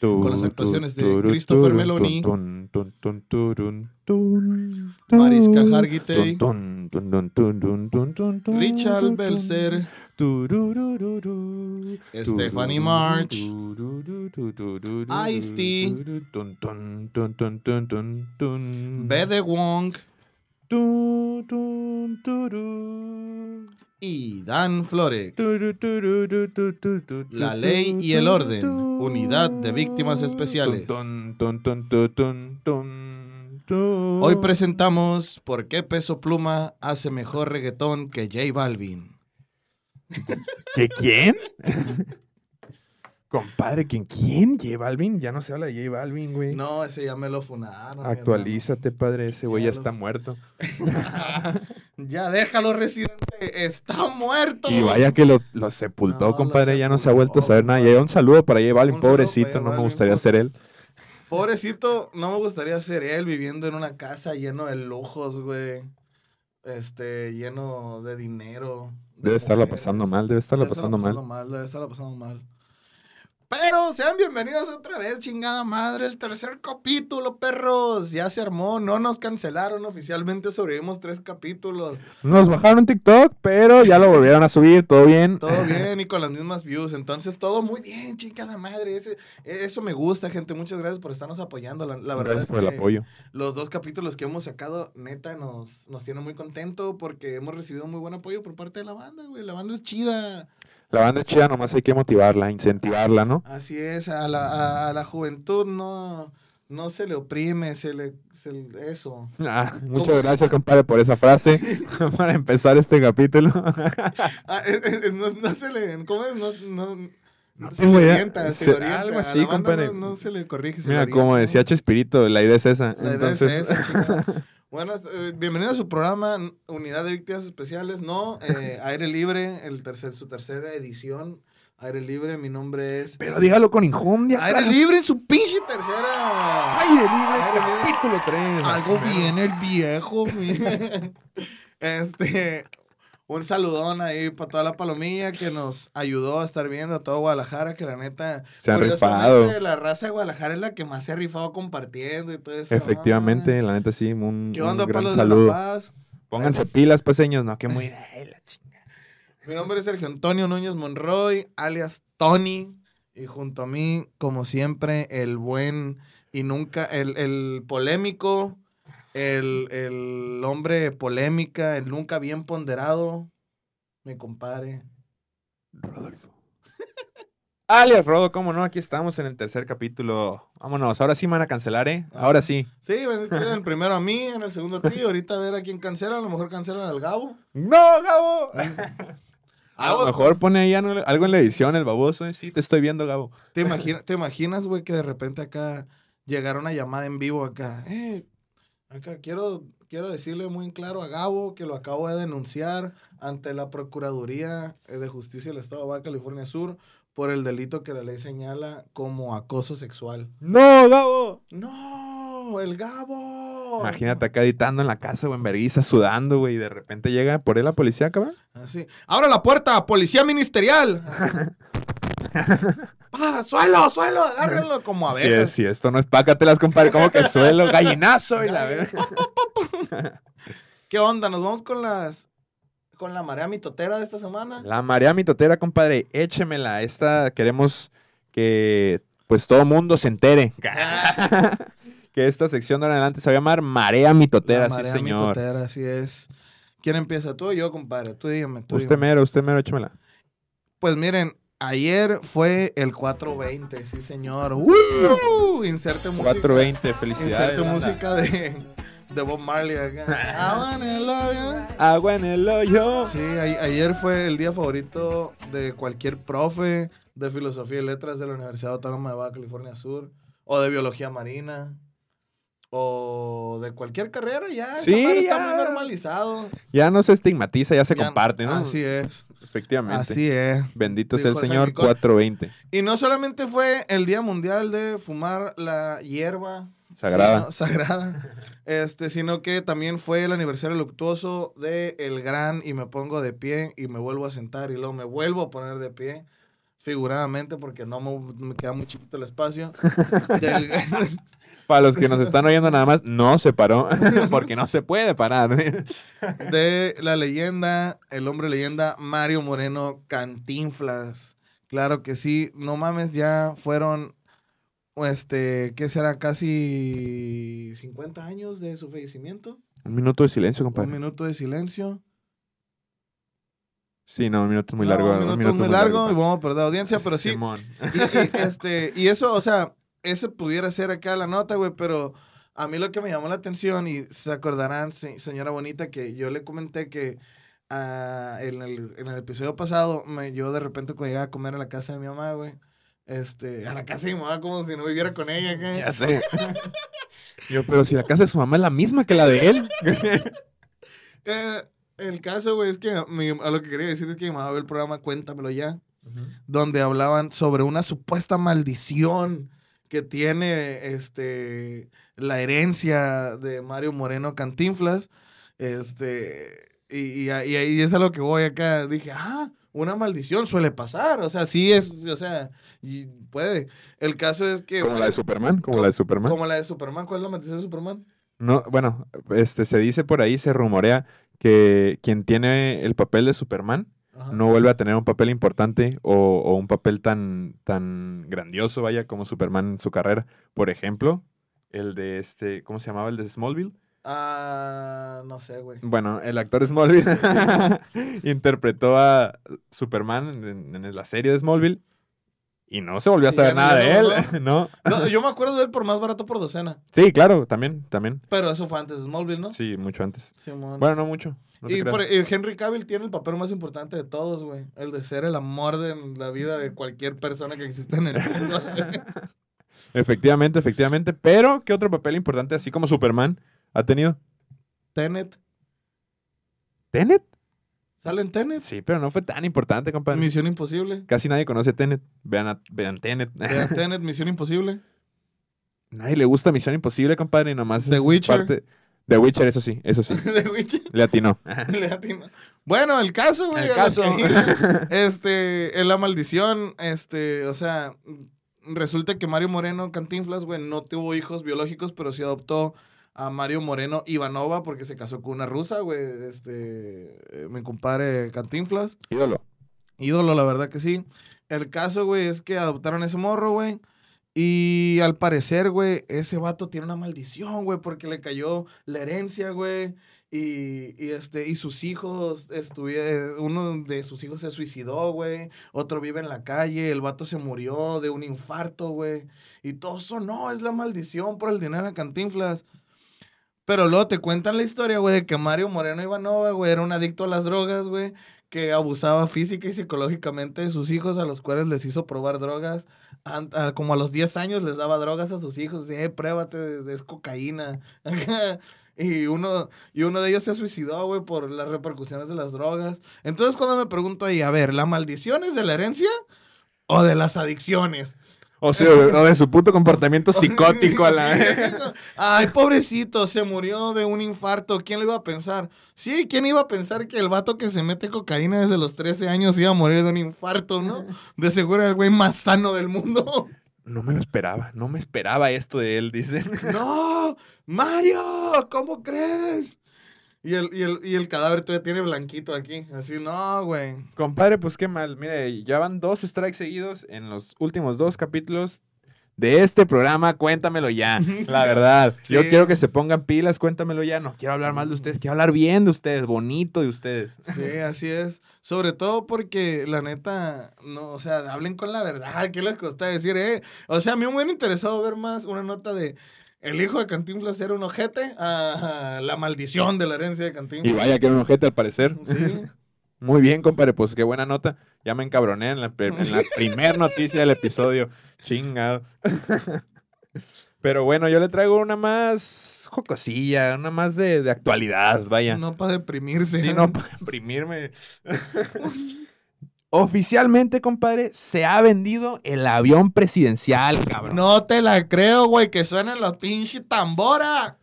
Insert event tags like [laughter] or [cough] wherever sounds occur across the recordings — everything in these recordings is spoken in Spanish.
con las actuaciones de Christopher Meloni, Mariska Hargitay, Richard Belzer, Stephanie March, Ice-T, Bede Wong, y Dan Florek. La ley y el orden. Unidad de Víctimas Especiales. Hoy presentamos por qué Peso Pluma hace mejor reggaetón que J Balvin. ¿Que quién? [laughs] Compadre, ¿quién? ¿Quién? ¿J Balvin? Ya no se habla de J Balvin, güey. No, ese ya me lo funaron. Actualízate, padre. Ese güey Ya ya lo- está muerto. [laughs] ya déjalo, residente. Está muerto. Y vaya que lo, lo sepultó, No, lo compadre. Ya no se ha vuelto a saber nada. Y un saludo para J Balvin, pobrecito. No me gustaría ser él. Pobrecito, no me gustaría ser él viviendo en una casa lleno de lujos, güey. Este, lleno de dinero. de Debe estarla mujeres. pasando mal, debe estarla Debe estarla pasando mal. Debe estarla pasando mal. Pero sean bienvenidos otra vez, chingada madre, el tercer capítulo, perros. Ya se armó, no nos cancelaron oficialmente, sobrevivimos tres capítulos. Nos bajaron TikTok, pero ya lo volvieron a subir, todo bien. Todo [laughs] bien y con las mismas views. Entonces, todo muy bien, chingada madre. Ese, eso me gusta, gente. Muchas gracias por estarnos apoyando. La, la verdad Gracias es por el que apoyo. los dos capítulos que hemos sacado, neta, nos, nos tiene muy contento porque hemos recibido muy buen apoyo por parte de la banda, güey. La banda es chida. La banda es chida, nomás hay que motivarla, incentivarla, ¿no? Así es, a la, a, a la juventud no, no se le oprime, se le, se le- eso. [laughs] Ah, muchas gracias, compadre, por esa frase [laughs] [laughs] para empezar este capítulo. Ah, eh, eh, no, no se le, ¿cómo es? No, no, No se le orienta, se orienta. algo así, compadre. No, no se le corrige, se Mira, le como decía Chespirito, la idea es esa. La idea Entonces, es esa, chingada. Bueno, eh, bienvenido a su programa Unidad de Víctimas Especiales, ¿no? Eh, [laughs] Aire Libre, el tercer, su tercera edición. Aire Libre, mi nombre es... pero dígalo con injundia. Aire. Libre en su pinche tercera... Aire libre, Aire libre. capítulo 3. Algo bien el viejo. mi- [laughs] este, un saludón ahí para toda la palomilla que nos ayudó a estar viendo a todo Guadalajara, que la neta, Se ha rifado. La raza de Guadalajara es la que más se ha rifado compartiendo y todo eso. Efectivamente, la neta sí, un, ¿Qué un onda, gran palos de saludo. La Paz? Pónganse pilas, paseños, no, que muy... [laughs] Ay, la chinga. Mi nombre es Sergio Antonio Núñez Monroy, alias Tony. Y junto a mí, como siempre, el buen y nunca, el, el polémico, el, el hombre polémica, el nunca bien ponderado, mi compadre. Rodolfo. [laughs] Alias Rodo, cómo no, aquí estamos en el tercer capítulo. Vámonos, ahora sí me van a cancelar, ¿eh? Ahora sí. Sí, sea, el primero a mí, en el segundo a ti. Ahorita a ver a quién cancela. A lo mejor cancelan al Gabo. ¡No, Gabo! [laughs] A lo mejor pone ahí algo algo en la edición, el baboso. ¿eh? Sí, te estoy viendo, Gabo. ¿Te, imagina- ¿Te imaginas, güey, que de repente acá llegara una llamada en vivo acá? Eh, acá quiero, quiero decirle muy en claro a Gabo que lo acabo de denunciar ante la Procuraduría eh, de Justicia del Estado de Baja California Sur por el delito que la ley señala como acoso sexual. ¡No, Gabo! ¡No! ¡El Gabo! Imagínate acá editando en la casa, güey, en vergüenza, sudando, güey, y de repente llega por él la policía, cabrón. Así. ¡Abre la puerta! ¡Policía ministerial! [laughs] ¡Ah, suelo, suelo! Agárrenlo como abejas. si esto no es pácatelas, compadre, como que suelo, [laughs] gallinazo y la verga. ¿Qué onda? ¿Nos vamos con las con la marea mitotera de esta semana? La marea mitotera, compadre, échemela. Esta queremos que pues todo mundo se entere. [laughs] [laughs] que esta sección de adelante se va a llamar Marea Mitotera, La sí marea señor. mitotera, así es. ¿Quién empieza? ¿Tú o yo, compadre? Tú dígame. Tú Usted dígame. mero, usted mero, échemela. Pues miren, ayer fue el 420, sí señor. ¡Uh! Inserte música. 420, felicidades. Inserte banda. música de, de Bob Marley acá. I wanna love you. Agua en el hoyo. Sí, a- ayer fue el día favorito de cualquier profe de filosofía y letras de la Universidad Autónoma de Baja California Sur, o de biología marina, o de cualquier carrera, ya, Sí, madre está ya. muy normalizado. Ya no se estigmatiza, ya se Ya- comparte, ¿no? Así es, Efectivamente. así es. Bendito sea el Señor Henry Cole. 420. Y no solamente fue el Día Mundial de fumar la hierba Sagrada. sino- [laughs] sagrada, este, sino que también fue el aniversario luctuoso de el gran y me pongo de pie y me vuelvo a sentar y luego me vuelvo a poner de pie figuradamente porque no me, me queda muy chiquito el espacio. [laughs] Del- [laughs] Para los que nos están oyendo nada más, no se paró, [laughs] porque no se puede parar. de la leyenda, el hombre leyenda Mario Moreno Cantinflas. Claro que sí, no mames, ya fueron, este, ¿qué será? Casi 50 años de su fallecimiento. Un minuto de silencio, Un compadre. minuto de silencio. Sí, no, un minuto es muy No, largo. un minuto, muy largo y vamos a perder audiencia, pero sí. Simón. Y, y, [laughs] este, y eso, o sea, ese pudiera ser acá la nota, güey, pero a mí lo que me llamó la atención, y se acordarán, se- señora bonita, que yo le comenté que ah, en, el, en el episodio pasado, me, yo de repente cuando llegaba a comer a la casa de mi mamá, güey, este, a la casa de mi mamá como si no viviera con ella, güey. Ya sé. Yo, pero si la casa de su mamá es la misma que la de él. [laughs] Eh, el caso, güey, es que mi- a lo que quería decir es que mi mamá ve el programa Cuéntamelo Ya. donde hablaban sobre una supuesta maldición que tiene este la herencia de Mario Moreno Cantinflas. Este, y, y, a- y ahí es a lo que voy acá. Dije, ah, una maldición suele pasar. O sea, sí es, o sea, y puede. El caso es que. Como la de Superman, como la de Superman. Como la de Superman. ¿Cuál es la maldición de Superman? No, bueno, este se dice por ahí, se rumorea que quien tiene el papel de Superman Ajá. no vuelve a tener un papel importante o, o un papel tan, tan grandioso, vaya, como Superman en su carrera. Por ejemplo, el de este, ¿cómo se llamaba? El de Smallville. Ah, no sé, güey. Bueno, el actor Smallville [laughs] [laughs] interpretó a Superman en, en la serie de Smallville y no se volvió a saber no, nada de él, no, [laughs] ¿no? No, yo me acuerdo de él por más barato por docena. Sí, claro, también, también. Pero eso fue antes de Smallville, ¿no? Sí, mucho antes. Bueno, no mucho. no y por- y Henry Cavill tiene el papel más importante de todos, güey. El de ser el amor de la vida de cualquier persona que existe en el mundo. [laughs] Efectivamente, efectivamente. Pero, ¿qué otro papel importante, así como Superman, ha tenido? Tenet. ¿Tenet? ¿Sale en Tenet? Sí, pero no fue tan importante, compadre. Misión Imposible. Casi nadie conoce Tenet. Vean, a- vean Tenet. Vean [laughs] Tenet, Misión Imposible. nadie le gusta Misión Imposible, compadre, y nomás The es Witcher. parte- The Witcher, eso sí, eso sí. [laughs] Witcher. Le atinó. [laughs] Le atino. Bueno, el caso, güey. El caso. Este, en la maldición, este, o sea, resulta que Mario Moreno Cantinflas, güey, no tuvo hijos biológicos, pero sí adoptó a Mario Moreno Ivanova porque se casó con una rusa, güey. Este, eh, mi compadre Cantinflas. Ídolo. Ídolo, la verdad que sí. El caso, güey, es que adoptaron ese morro, güey. Y al parecer, güey, ese vato tiene una maldición, güey, porque le cayó la herencia, güey. Y, y, este, y sus hijos, estuvi- uno de sus hijos se suicidó, güey. Otro vive en la calle. El vato se murió de un infarto, güey. Y todo eso, no, es la maldición por el dinero de Cantinflas. Pero luego te cuentan la historia, güey, de que Mario Moreno Ivanova, güey, era un adicto a las drogas, güey que abusaba física y psicológicamente de sus hijos, a los cuales les hizo probar drogas. Como a los 10 años les daba drogas a sus hijos. Decía, eh, pruébate, es cocaína. [laughs] y, uno, y uno de ellos se suicidó, güey, por las repercusiones de las drogas. Entonces, cuando me pregunto ahí, a ver, ¿la maldición es de la herencia o de las adicciones? O sea, de su puto comportamiento [laughs] psicótico a la... Ay, pobrecito, se murió de un infarto. ¿Quién lo iba a pensar? Sí, ¿quién iba a pensar que el vato que se mete cocaína desde los 13 años iba a morir de un infarto, no? De seguro era el güey más sano del mundo. No me lo esperaba, no me esperaba esto de él, dice. ¡No! ¡Mario! ¿Cómo crees? Y el, y, el, y el cadáver todavía tiene blanquito aquí. Así, no, güey. Compadre, pues qué mal. Mire, ya van dos strikes seguidos en los últimos dos capítulos de este programa. Cuéntamelo ya, [laughs] la verdad. Yo quiero que se pongan pilas, cuéntamelo ya. No quiero hablar mal de ustedes, quiero hablar bien de ustedes, bonito de ustedes. Sí, así es. Sobre todo porque, la neta, no, o sea, hablen con la verdad. ¿Qué les costó decir, eh? O sea, a mí me hubiera interesado ver más una nota de el hijo de Cantinflas era un ojete a la maldición de la herencia de Y Cantinflas. vaya que era un ojete al parecer. Sí. [laughs] Muy bien, compadre, pues qué buena nota. Ya me encabroné en la, en la primer [laughs] noticia del episodio. Chingado. Pero bueno, yo le traigo una más jocosilla, una más de, de actualidad, vaya. No para deprimirse. Sí, no para deprimirme. [laughs] Oficialmente, compadre, se ha vendido el avión presidencial, cabrón. No te la creo, güey, que suenen los pinches tambora.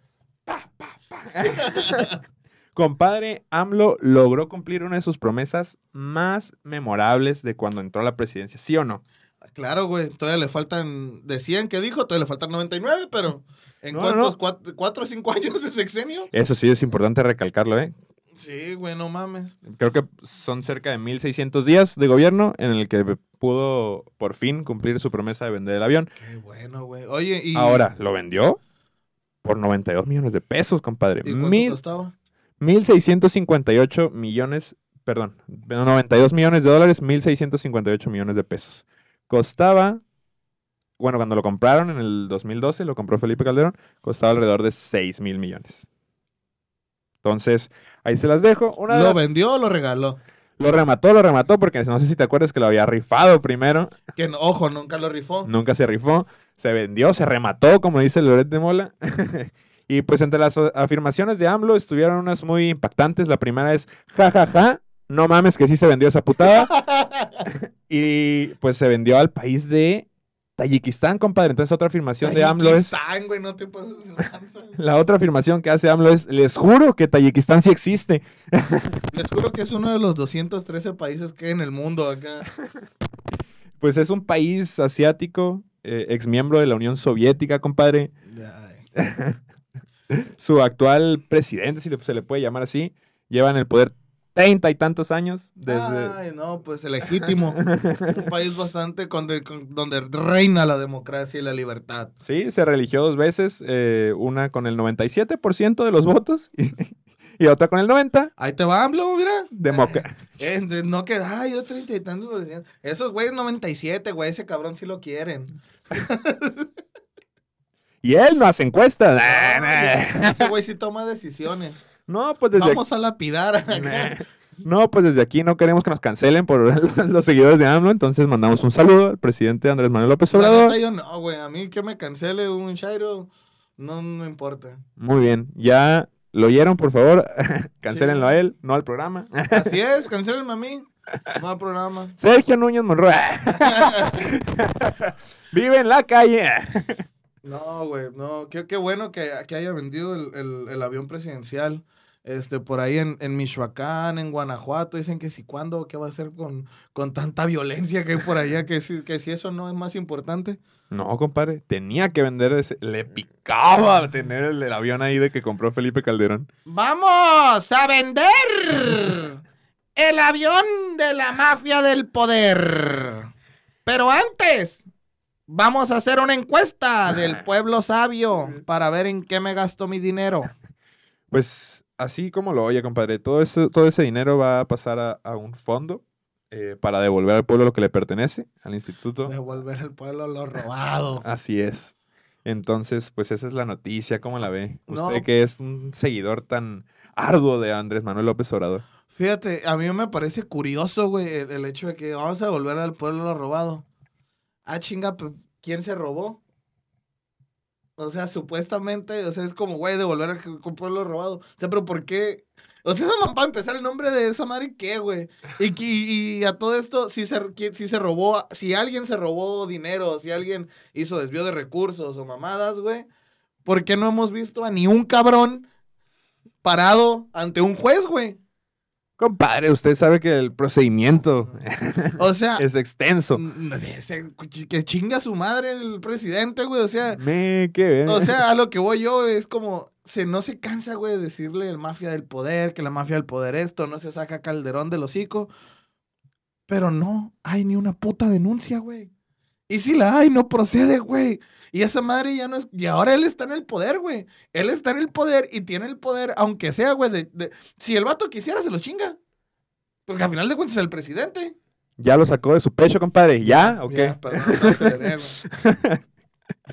[laughs] Compadre, AMLO logró cumplir una de sus promesas más memorables de cuando entró a la presidencia, ¿sí o no? Claro, güey, todavía le faltan, de 100 que dijo, todavía le faltan 99, pero ¿en No, cuántos? no. Cuatro, cuatro o cinco años de sexenio? Eso sí es importante recalcarlo, ¿eh? Sí, güey, no mames. Creo que son cerca de 1600 días de gobierno en el que pudo por fin cumplir su promesa de vender el avión. Qué bueno, güey. Oye, y... Ahora, ¿lo vendió? Por 92 millones de pesos, compadre. ¿Y cuánto Mil, costaba? 1.658 millones, perdón, 92 millones de dólares, 1.658 millones de pesos. Costaba, bueno, cuando lo compraron en el 2012, lo compró Felipe Calderón, costaba alrededor de 6 mil millones. Entonces, ahí se las dejo. Una ¿Lo las- vendió o lo regaló? lo remató, lo remató, porque no sé si te acuerdas que lo había rifado primero. Que, ojo, nunca lo rifó. Nunca se rifó, se vendió, se remató, como dice Loret de Mola. [laughs] y pues entre las afirmaciones de AMLO estuvieron unas muy impactantes. La primera es, ja, ja, ja, no mames que sí se vendió esa putada. [laughs] [laughs] y pues se vendió al país de Tayikistán, compadre. Entonces otra afirmación de AMLO es... Tayikistán, güey, no te pases. [laughs] La otra afirmación que hace AMLO es, les juro que Tayikistán sí existe. [laughs] Les juro que es uno de los 213 países que hay en el mundo acá. Pues es un país asiático, eh, ex miembro de la Unión Soviética, compadre. [laughs] Su actual presidente, si se le puede llamar así, lleva en el poder treinta y tantos años desde... Ay, no, pues legítimo. un país bastante con de- con- donde reina la democracia y la libertad. Sí, se religió dos veces, eh, una con el 97% de los votos [laughs] y, y otra con el 90%. Ahí te va, AMLO, mira. Democa- [laughs] Eh, no que, ay, yo treinta y tantos por ciento. Esos güeyes 97, güey, ese cabrón sí lo quieren. [laughs] y él no hace encuestas. Ese güey sí toma decisiones. No, pues desde Vamos a lapidar. [laughs] acá. [laughs] no, pues desde aquí no queremos que nos cancelen por [laughs] los seguidores de AMLO, entonces mandamos un saludo al presidente Andrés Manuel López La Obrador. neta, yo no, güey. A mí que me cancele un Shairo, no me importa. Muy bien, ya lo oyeron, por favor, cancélenlo a él, no al programa. Así es, cancelenme a mí. No hay programa. Sergio Núñez Monroy. Vive en la calle. No, güey, no. Qué, qué bueno que, que haya vendido el, el- el avión presidencial. Este, por ahí en, en Michoacán, en Guanajuato, dicen que si cuándo, qué va a hacer con, con tanta violencia que hay por allá, que si, que si eso no es más importante. No, compadre, tenía que vender ese. Le picaba [laughs] tener el, el avión ahí de que compró Felipe Calderón. ¡Vamos a vender el avión de la mafia del poder! Pero antes, vamos a hacer una encuesta del [laughs] pueblo sabio para ver en qué me gasto mi dinero. Pues así como lo oye, compadre, todo ese, todo ese dinero va a pasar a, a un fondo eh, para devolver al pueblo lo que le pertenece, al instituto. Devolver al pueblo lo robado. Así es. Entonces, pues esa es la noticia, ¿cómo la ve? No. Usted que es un seguidor tan arduo de Andrés Manuel López Obrador. Fíjate, a mí me parece curioso, güey, el, el hecho de que vamos a devolver al pueblo lo robado. Ah, chinga, pe- ¿quién se robó? O sea, supuestamente, o sea, es como, güey, devolver al cu- pueblo robado. O sea, pero ¿por qué? O sea, esa para empezar, el nombre de esa madre, ¿qué, güey? Y, que- y, a todo esto, si se, si se robó, si alguien se robó dinero, si alguien hizo desvío de recursos o mamadas, güey, ¿por qué no hemos visto a ni un cabrón parado ante un juez, güey? Compadre, usted sabe que el procedimiento O sea, [laughs] es extenso. ese- que chinga su madre el presidente, güey. O sea, Me ver. o sea, a lo [laughs] que voy yo es como, se no se cansa, güey, de decirle el mafia del poder, que la mafia del poder esto, no se saca Calderón del hocico. Pero no hay ni una puta denuncia, güey. Y si la hay, no procede, güey. Y esa madre ya no es. Y ahora él está en el poder, güey. Él está en el poder y tiene el poder, aunque sea, güey. De, de- si el vato quisiera, se lo chinga. Porque al final de cuentas es el presidente. ¿Ya lo sacó de su pecho, compadre? ¿Ya? ¿O qué? Ya, perdón, no aceleré, güey. [laughs]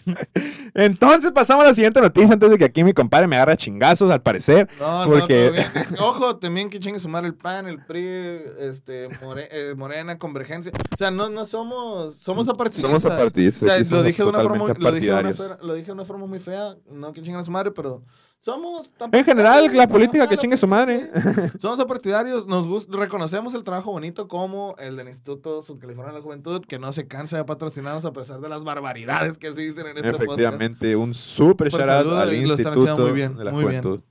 [laughs] Entonces pasamos a la siguiente noticia antes de que aquí mi compadre me agarre chingazos, al parecer. No, Porque- no. [laughs] Ojo, también que chingue sumar el PAN, el PRI, este, More- eh, Morena, Convergencia. O sea, no, no somos, somos apartidistas. Somos apartidistas, O sea, lo dije, de una forma, muy- totalmente lo, dije de una partidarios. fera- lo dije de una forma muy fea, no que chinguen a su madre, pero somos... En general, la política que chingue su madre. [laughs] Somos apartidarios, nos gusta, reconocemos el trabajo bonito como el del Instituto Sudcaliforniano de la Juventud, que no se cansa de patrocinarnos a pesar de las barbaridades que se dicen en este podcast. Efectivamente, un súper Por shout out al Instituto muy bien, de la muy bien. Juventud.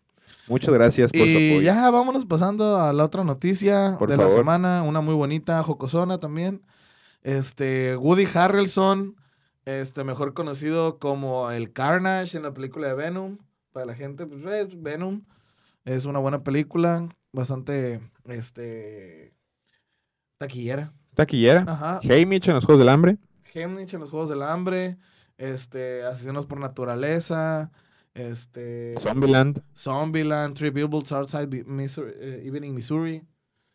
Muchas gracias por su Y apoyo. ya vámonos pasando a la otra noticia Por de la semana, una muy bonita, jocosona también. Este, Woody Harrelson, este, mejor conocido como el Carnage en la película de Venom. Para la gente, pues es Venom. Es una buena película, bastante, este, taquillera. Taquillera. Ajá. Haymitch en los Juegos del Hambre. Hemnich en los Juegos del Hambre, este, Asesinos por Naturaleza, este... Zombieland. Zombieland, Three Billboards Outside Missouri, eh, Evening, Missouri.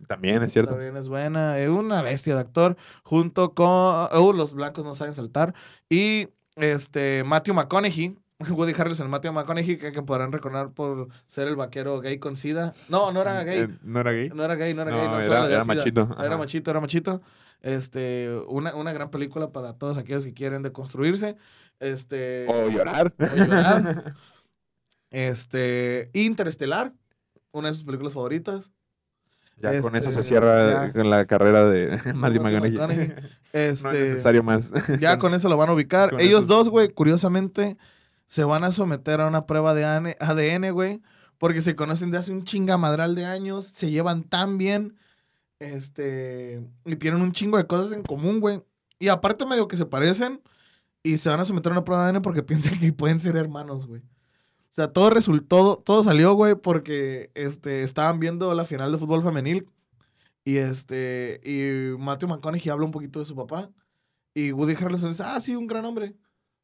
También es cierto. También es buena. Es una bestia de actor. Junto con. Oh, los blancos no saben saltar. Y este Matthew McConaughey. [laughs] Woody Harrelson, Matthew McConaughey, que, que podrán recordar por ser el vaquero gay con SIDA. No, no era gay. Eh, ¿No era gay? No era gay, no era No, gay. No, era- machito, Era machito, era machito. Este, una, una gran película para todos aquellos que quieren deconstruirse. Este. O llorar. o llorar. Este. Interestelar. Una de sus películas favoritas. Ya con eso se Este, cierra ya. con la carrera de [laughs] Matthew McConaughey. [laughs] No Este. es necesario más. Ya con eso lo van a ubicar. Ellos eso- dos, güey, curiosamente, se van a someter a una prueba de ADN, güey. Porque se conocen de hace un chingamadral de años. Se llevan tan bien. Este. Y tienen un chingo de cosas en común, güey. Y aparte, medio que se parecen. Y se van a someter a una prueba de ADN porque [laughs] piensan que pueden ser hermanos, güey. O sea, todo resultó, todo salió, güey, porque este, estaban viendo la final de fútbol femenil. Y este, y Matthew McConaughey habla un poquito de su papá. Y Woody Harrelson dice, ah, sí, un gran hombre.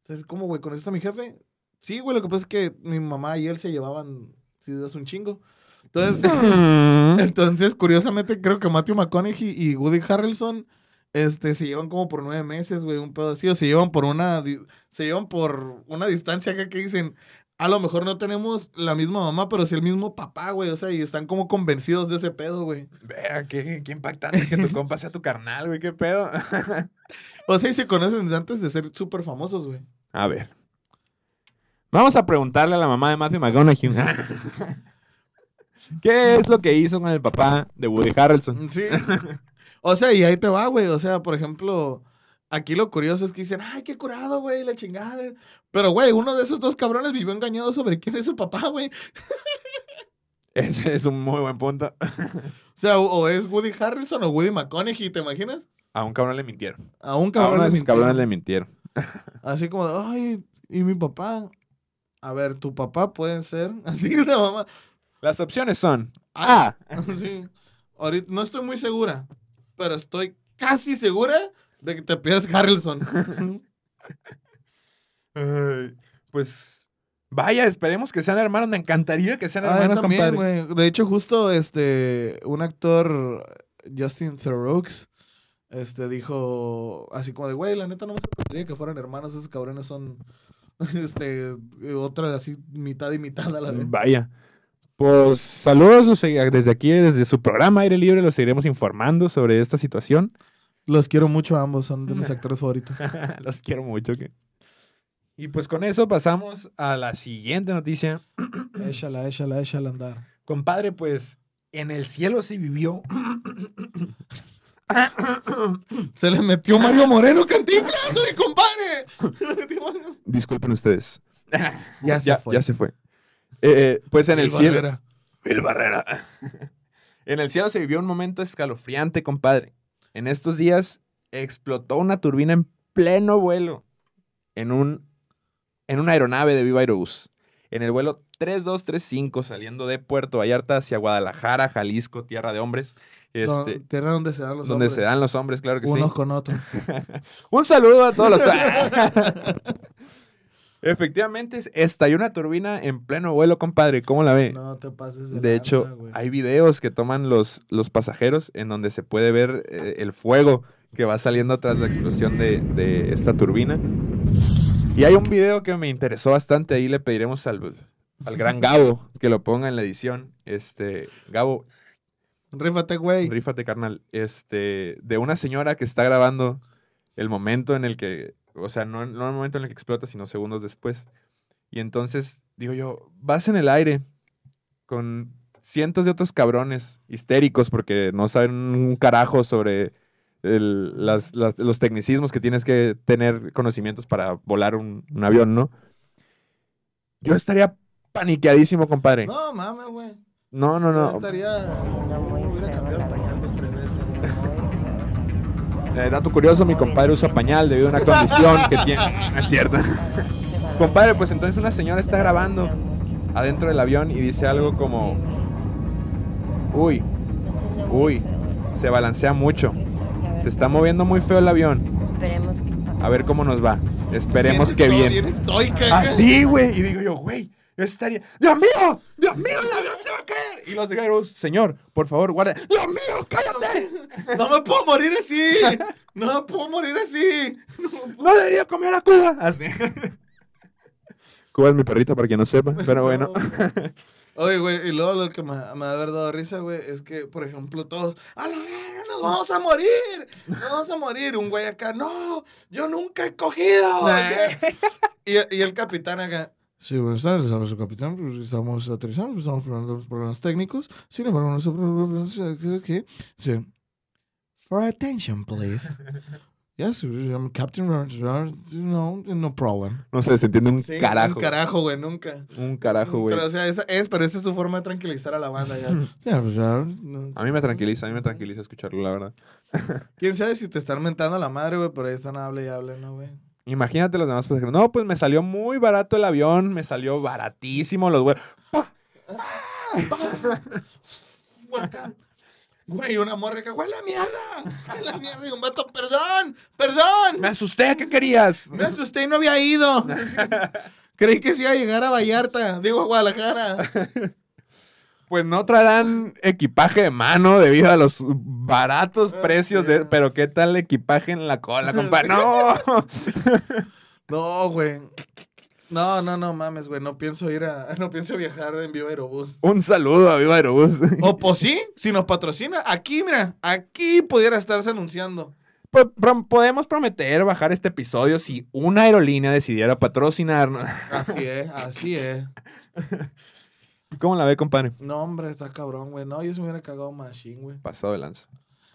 Entonces, ¿cómo, güey? ¿Conociste a mi jefe? Sí, güey, lo que pasa es que mi mamá y él se llevaban, desde hace un chingo. Entonces, [laughs] entonces, curiosamente, creo que Matthew McConaughey y Woody Harrelson, este, se llevan como por nueve meses, güey, un pedo así, o se llevan por una, se llevan por una distancia acá que dicen, a lo mejor no tenemos la misma mamá, pero sí el mismo papá, güey, o sea, y están como convencidos de ese pedo, güey. Vea, qué, qué impactante que tu [laughs] compa sea tu carnal, güey. Qué pedo. O sea, y se conocen antes de ser súper famosos, güey. A ver. Vamos a preguntarle a la mamá de Matthew McConaughey. [laughs] ¿Qué es lo que hizo con el papá de Woody Harrelson? Sí. O sea, y ahí te va, güey. O sea, por ejemplo, aquí lo curioso es que dicen, ay, qué curado, güey, la chingada. Pero, güey, uno de esos dos cabrones vivió engañado sobre quién es su papá, güey. [laughs] Ese es un muy buen punto. [laughs] O sea, o, es Woody Harrelson o Woody McConaughey, ¿te imaginas? A un cabrón le mintieron. A un A cabrón. uno de le esos cabrones le mintieron. mintieron. Así como, ay, ¿y mi papá? A ver, tu papá puede ser. [laughs] Así que la mamá. Las opciones son Ah. [laughs] Sí. Ahorita no estoy muy segura, pero estoy casi segura de que te pidas Harrelson. [laughs] Ay, pues vaya, esperemos que sean hermanos. Me encantaría que sean Ah, hermanos, también, compadre. De hecho, justo este, un actor, Justin Theroux, este, dijo así como de, güey, la neta no me sorprendería que fueran hermanos, esos cabrones son, [laughs] este, otra así, mitad y mitad a la vez. Vaya. Pues saludos desde aquí, desde su programa Aire Libre, los seguiremos informando sobre esta situación. Los quiero mucho a ambos, son de mis [laughs] actores favoritos. [laughs] los quiero mucho. ¿qué? Y pues con eso pasamos a la siguiente noticia. [clears throat] échala, échala, échala andar. Compadre, pues en el cielo se vivió. [clears throat] [coughs] Se le metió Mario Moreno Cantinflas, mi compadre. Se le metió Mario- Disculpen ustedes. [laughs] Ya se ya, fue. ya se fue. Eh, eh, pues en el, El cielo. Barrera. El Barrera. [laughs] en el cielo se vivió un momento escalofriante, compadre. En estos días explotó una turbina en pleno vuelo en un en una aeronave de Viva Aerobús. En el vuelo 3235 saliendo de Puerto Vallarta hacia Guadalajara, Jalisco, tierra de hombres. Este, tierra donde se dan los donde hombres, se dan los hombres, claro que unos sí. con otros. [laughs] Un saludo a todos los. [laughs] Efectivamente, estalló una turbina en pleno vuelo, compadre. ¿Cómo la ve? No te pases de De hecho, hay videos que toman los, los pasajeros en donde se puede ver eh, el fuego que va saliendo tras la explosión de, de esta turbina. Y hay un video que me interesó bastante, ahí le pediremos al, al gran Gabo que lo ponga en la edición. Este, Gabo, Rífate, güey. rífate carnal, este, de una señora que está grabando el momento en el que, o sea, no, no el momento en el que explota, sino segundos después. Y entonces, digo yo, vas en el aire con cientos de otros cabrones histéricos porque no saben un carajo sobre el- las- las- los tecnicismos que tienes que tener conocimientos para volar un, un avión, ¿no? Yo estaría paniqueadísimo, compadre. No, mames, güey. No, no, Yo no. estaría. Hubiera cambiado el pañal dos, tres veces. [laughs] Eh, dato curioso, mi compadre usa pañal debido a una condición que tiene. No es cierto. [laughs] compadre, pues entonces una señora está grabando adentro del avión y dice algo como... Uy, uy, se balancea mucho. Se está moviendo muy feo el avión. Esperemos que A ver cómo nos va. Esperemos que bien. Así, güey. Y digo yo, güey, yo estaría... ¡Dios mío! ¡Dios mío, el avión se va a caer! Y los de señor, por favor, guarda. ¡Dios mío, cállate! No me puedo morir así. No me puedo morir así. ¡No debería comer a Cuba! Así. Cuba es mi perrita, para quien no sepa, pero bueno. [laughs] Oye, güey, y luego lo que me, me ha haber dado risa, güey, es que, por ejemplo, todos, a la verga, nos vamos a morir, nos vamos a morir. Un güey acá, no, yo nunca he cogido. y, y el capitán acá, sí, buenas tardes, habla su capitán, pues, estamos aterrizando, pues, estamos probando los problemas técnicos. Sin embargo, no sé problemas aquí. Sí. For attention, please. [laughs] Yes, I'm Captain no, no problem. No sé, se entiende un Sí, carajo. Un carajo, güey, nunca. Un carajo, güey. Pero, o sea, esa es, pero esa es su forma de tranquilizar a la banda ya. [laughs] Ya, pues, ya, no. A mí me tranquiliza, a mí me tranquiliza escucharlo, la verdad. [laughs] Quién sabe si te están mentando a la madre, güey, pero ahí están hable y hable, ¿no, güey? Imagínate los demás pasajeros. No, pues me salió muy barato el avión, me salió baratísimo los vuelos. [laughs] Güey, una morra que huele a mierda. Huele a mierda. Y un vato, perdón, perdón. Me asusté, ¿qué querías? Me asusté y no había ido. [laughs] Creí que sí iba a llegar a Vallarta, digo a Guadalajara. [laughs] Pues no traerán equipaje de mano debido a los baratos Ah, precios de... Pero ¿qué tal equipaje en la cola, compadre? ¡No! [laughs] No, güey. No, no, no mames, güey. No pienso ir a. [laughs] No pienso viajar en Viva Aerobús. Un saludo a Viva Aerobús. O pues sí, si nos patrocina. Aquí, mira, aquí pudiera estarse anunciando. Pro- podemos prometer bajar este episodio si una aerolínea decidiera patrocinarnos. Así es, así es. [laughs] ¿Cómo la ve, compadre? No, hombre, está cabrón, güey. No, yo se me hubiera cagado machine, güey. Pasado de lanza.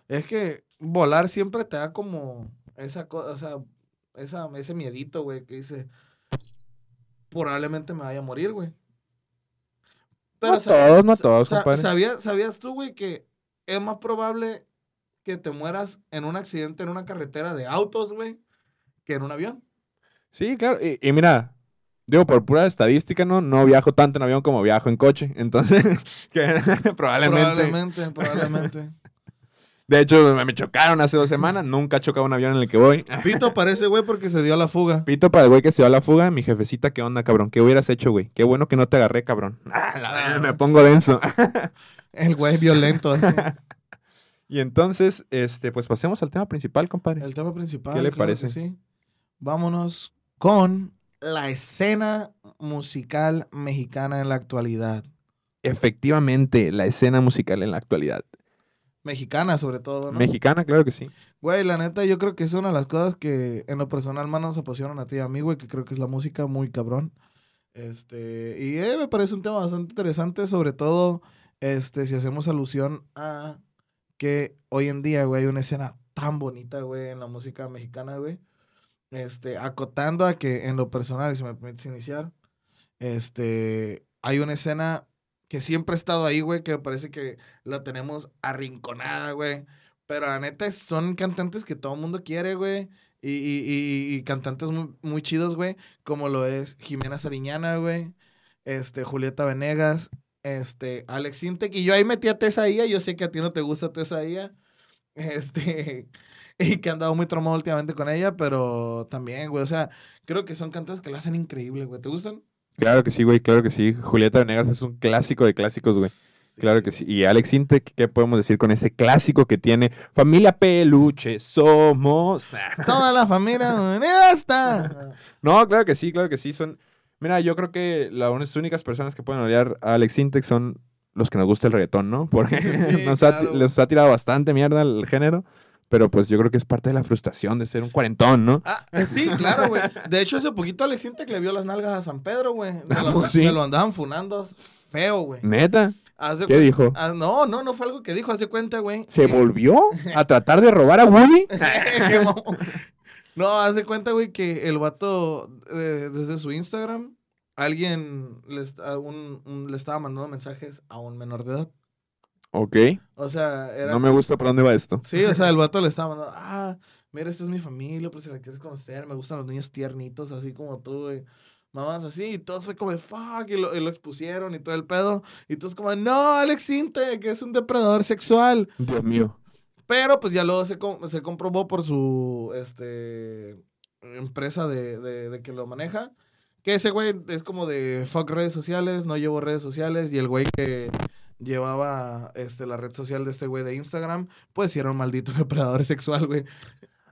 Es que volar siempre te da como esa cosa, o sea, esa, ese miedito, güey, que dice, probablemente me vaya a morir, güey. No sa- todos, no todos, sa- compadre. ¿sabías, ¿Sabías tú, güey, que es más probable que te mueras en un accidente en una carretera de autos, güey, que en un avión? Sí, claro. Y, y mira, digo, por pura estadística, ¿no? No viajo tanto en avión como viajo en coche. Entonces, [laughs] que [laughs] probablemente... Probablemente, probablemente. De hecho, me chocaron hace dos semanas. Nunca he chocado un avión en el que voy. [laughs] Pito parece, güey, porque se dio a la fuga. Pito para el güey que se dio a la fuga. Mi jefecita, ¿qué onda, cabrón? ¿Qué hubieras hecho, güey? Qué bueno que no te agarré, cabrón. Ah, la me pongo denso. El güey violento. así. y entonces, este, pues pasemos al tema principal, compadre. El tema principal. ¿Qué le claro parece? Sí. Vámonos con la escena musical mexicana en la actualidad. Efectivamente, la escena musical en la actualidad. Mexicana, sobre todo, ¿no? Mexicana, claro que sí. Güey, la neta, yo creo que es una de las cosas que en lo personal más nos apasionan a ti y a mí, güey, que creo que es la música muy cabrón. Este, y eh, me parece un tema bastante interesante, sobre todo, este, si hacemos alusión a que hoy en día, güey, hay una escena tan bonita, güey, en la música mexicana, güey. Este, acotando a que en lo personal, si me permites iniciar, este, hay una escena que siempre ha estado ahí, güey, que parece que la tenemos arrinconada, güey. Pero la neta son cantantes que todo el mundo quiere, güey. Y, y, y, cantantes muy, chidos, güey. Como lo es Jimena Sariñana, güey. Este, Julieta Venegas. Este, Alex Intec. Y yo ahí metí a Tesaía. Yo sé que a ti no te gusta Tesaía. [laughs] Este. Y que han dado muy traumado últimamente con ella. Pero también, güey. O sea, creo que son cantantes que lo hacen increíble, güey. ¿Te gustan? Claro que sí, güey, claro que sí. Julieta Venegas es un clásico de clásicos, güey. Claro que sí. Y Alex Intec, ¿qué podemos decir con ese clásico que tiene? Familia Peluche, somos. [laughs] Toda la familia unida está. No, claro que sí, claro que sí. Son. Mira, yo creo que las únicas personas que pueden odiar a Alex Intec son los que nos gusta el reggaetón, ¿no? [laughs] Porque Sí, nos ha- les ha tirado bastante mierda el género. Pero pues yo creo que es parte de la frustración de ser un cuarentón, ¿no? Ah, eh, sí, claro, güey. De hecho, hace poquito Alex Intec le vio las nalgas a San Pedro, güey. Me, Ah, lo- pues sí. me lo andaban funando feo, güey. Neta. ¿Qué dijo? Ah, no, no, no fue algo que dijo. Hace cuenta, güey. ¿Se que- volvió a [laughs] tratar de robar a Woody? [laughs] No, haz de cuenta, güey, que el vato, eh, desde su Instagram, alguien le, est- a un- un- le estaba mandando mensajes a un menor de edad. Ok. O sea, era... No me gusta por dónde va esto. Sí, o sea, el vato le estaba mandando, [laughs] ah, mira, esta es mi familia, por si la quieres conocer, me gustan los niños tiernitos, así como tú, güey. Mamás así, y todos fue como de fuck, y lo, y lo expusieron y todo el pedo. Y todos como, no, Alex Inte, que es un depredador sexual. Dios mío. Pero pues ya luego se, se comprobó por su este empresa de, de, de que lo maneja. Que ese güey es como de fuck redes sociales, no llevo redes sociales. Y el güey que llevaba este, la red social de este güey de Instagram, pues sí era un maldito [laughs] depredador sexual, güey.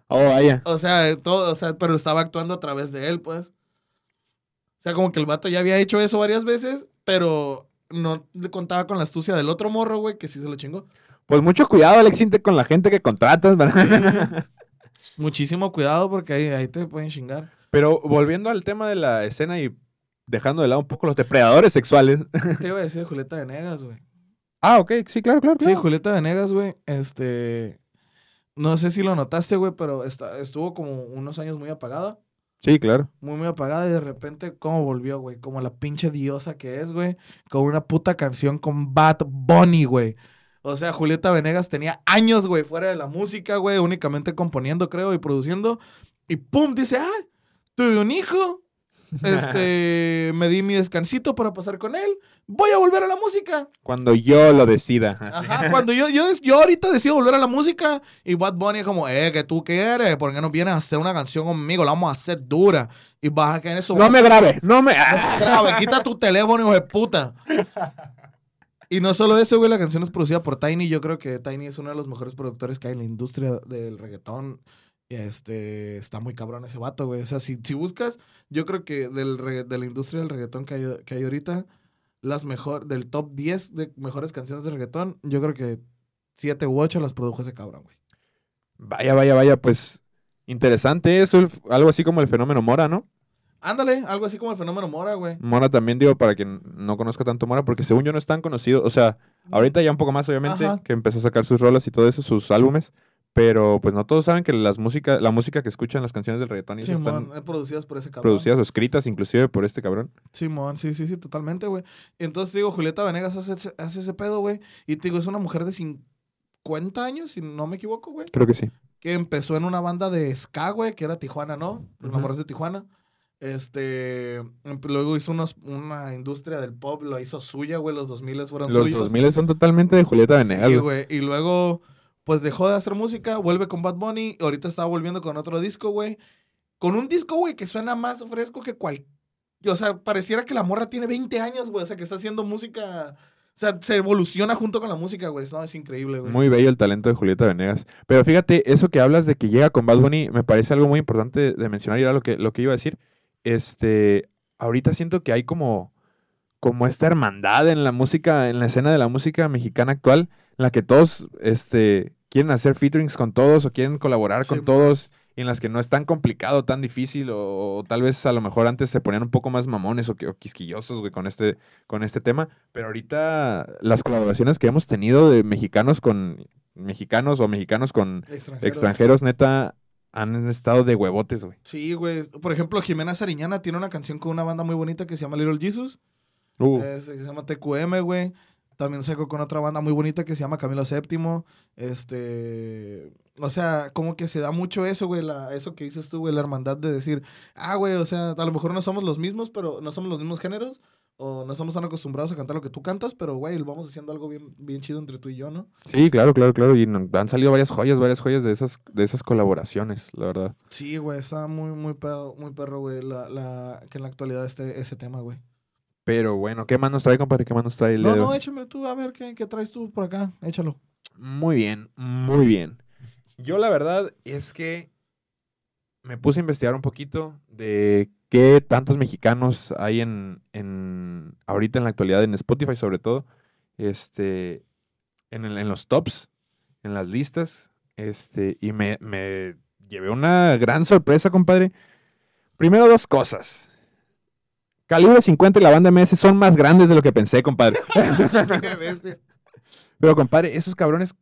Oh, vaya. O sea, eh, todo, o sea, pero estaba actuando a través de él, pues. O sea, como que el vato ya había hecho eso varias veces, pero no le contaba con la astucia del otro morro, güey, que sí se lo chingó. Pues mucho cuidado, Alex con la gente que contratas, ¿verdad? [laughs] Muchísimo cuidado porque ahí, ahí te pueden chingar. Pero volviendo al tema de la escena y dejando de lado un poco los depredadores sexuales. Te iba a decir de [laughs] Julieta Venegas, güey. Ah, ok, sí, claro, claro. Sí, claro. Julieta Venegas, güey. Este. No sé si lo notaste, güey, pero está, estuvo como unos años muy apagada. Sí, claro. Muy, muy apagada. Y de repente, ¿cómo volvió, güey? Como la pinche diosa que es, güey. Con una puta canción con Bad Bunny, güey. O sea, Julieta Venegas tenía años, güey, fuera de la música, güey. Únicamente componiendo, creo, y produciendo. Y pum, dice, ah, tuve un hijo. Este, [laughs] me di mi descansito para pasar con él. Voy a volver a la música. Cuando yo lo decida. Ajá, cuando yo, yo, yo ahorita decido volver a la música y Bad Bunny es como, eh, que tú quieres, ¿por qué no vienes a hacer una canción conmigo? La vamos a hacer dura. Y vas a caer en eso. No me grabe, no me. ah. grave, quita tu teléfono, hijo de puta. Y no solo eso, güey, la canción es producida por Tiny. Yo creo que Tiny es uno de los mejores productores que hay en la industria del reggaetón. Este, está muy cabrón ese vato, güey. O sea, si, si buscas, yo creo que del regga- de la industria del reggaetón que hay, que hay ahorita, las mejor, del top 10 de mejores canciones de reggaetón, yo creo que 7 u 8 las produjo ese cabrón, güey. Vaya, vaya, vaya, pues interesante eso, algo así como el fenómeno Mora, ¿no? Ándale, algo así como el fenómeno Mora, güey. Mora también, digo, para quien no conozca tanto Mora, porque según yo no es tan conocido, o sea, ahorita ya un poco más, obviamente, Ajá. que empezó a sacar sus rolas y todo eso, sus álbumes, pero pues no todos saben que las música, la música que escuchan las canciones del reggaetón y Simón, están eh, producidas por ese cabrón. producidas o escritas inclusive por este cabrón. Simón, sí, sí, sí, totalmente, güey. Entonces digo, Julieta Venegas hace, ese- hace ese pedo, güey. Y te digo, es una mujer de 50 años, si no me equivoco, güey. Creo que sí. Que empezó en una banda de ska, güey, que era Tijuana, ¿no? Los Ujú. Amores de Tijuana. Este, em- luego hizo unos, una industria del pop, lo hizo suya, güey, los 2000 fueron Los suyos. 2000 son totalmente de Julieta Venegas. Sí, güey. Y luego, pues dejó de hacer música, vuelve con Bad Bunny. ahorita está volviendo con otro disco, güey. Con un disco, güey, que suena más fresco que cual. O sea, pareciera que la morra tiene 20 años, güey. O sea, que está haciendo música. O sea, se evoluciona junto con la música, güey. Es increíble, güey. Muy bello el talento de Julieta Venegas. Pero fíjate, eso que hablas de que llega con Bad Bunny me parece algo muy importante de mencionar y era lo que, lo que iba a decir. Este, ahorita siento que hay como, como esta hermandad en la música, en la escena de la música mexicana actual, en la que todos este, quieren hacer featurings con todos o quieren colaborar con Sí. todos y en las que no es tan complicado, tan difícil o, o tal vez a lo mejor antes se ponían un poco más mamones o, o quisquillosos güey, con este, con este tema, pero ahorita las colaboraciones que hemos tenido de mexicanos con mexicanos o mexicanos con Extranjeros. extranjeros, neta, han estado de huevotes, güey. Sí, güey. Por ejemplo, Jimena Sariñana tiene una canción con una banda muy bonita que se llama Little Jesus. Uh, Eh, se llama TQM, güey. También sacó con otra banda muy bonita que se llama Camilo VII. Este. O sea, como que se da mucho eso, güey. La, eso que dices tú, güey. La hermandad de decir, ah, güey, o sea, a lo mejor no somos los mismos, pero no somos los mismos géneros. O no estamos tan acostumbrados a cantar lo que tú cantas, pero, güey, vamos haciendo algo bien, bien chido entre tú y yo, ¿no? sí, claro, claro, claro. Y han salido varias joyas, varias joyas de esas, de esas colaboraciones, la verdad. Sí, güey, está muy, muy perro, muy perro, güey, la, la, que en la actualidad esté ese tema, güey. Pero bueno, ¿qué más nos trae, compadre? ¿Qué más nos trae el No, no, échame tú, a ver, ¿qué, qué traes tú por acá? Échalo. Muy bien, muy bien. Yo la verdad es que me puse a investigar un poquito de qué tantos mexicanos hay en, en ahorita en la actualidad en Spotify sobre todo, este, en, el- en los tops, en las listas, este, y me, me llevé una gran sorpresa, compadre. Primero dos cosas. Calibre 50 y la banda MS son más grandes de lo que pensé, compadre. [laughs] Pero, compadre, esos cabrones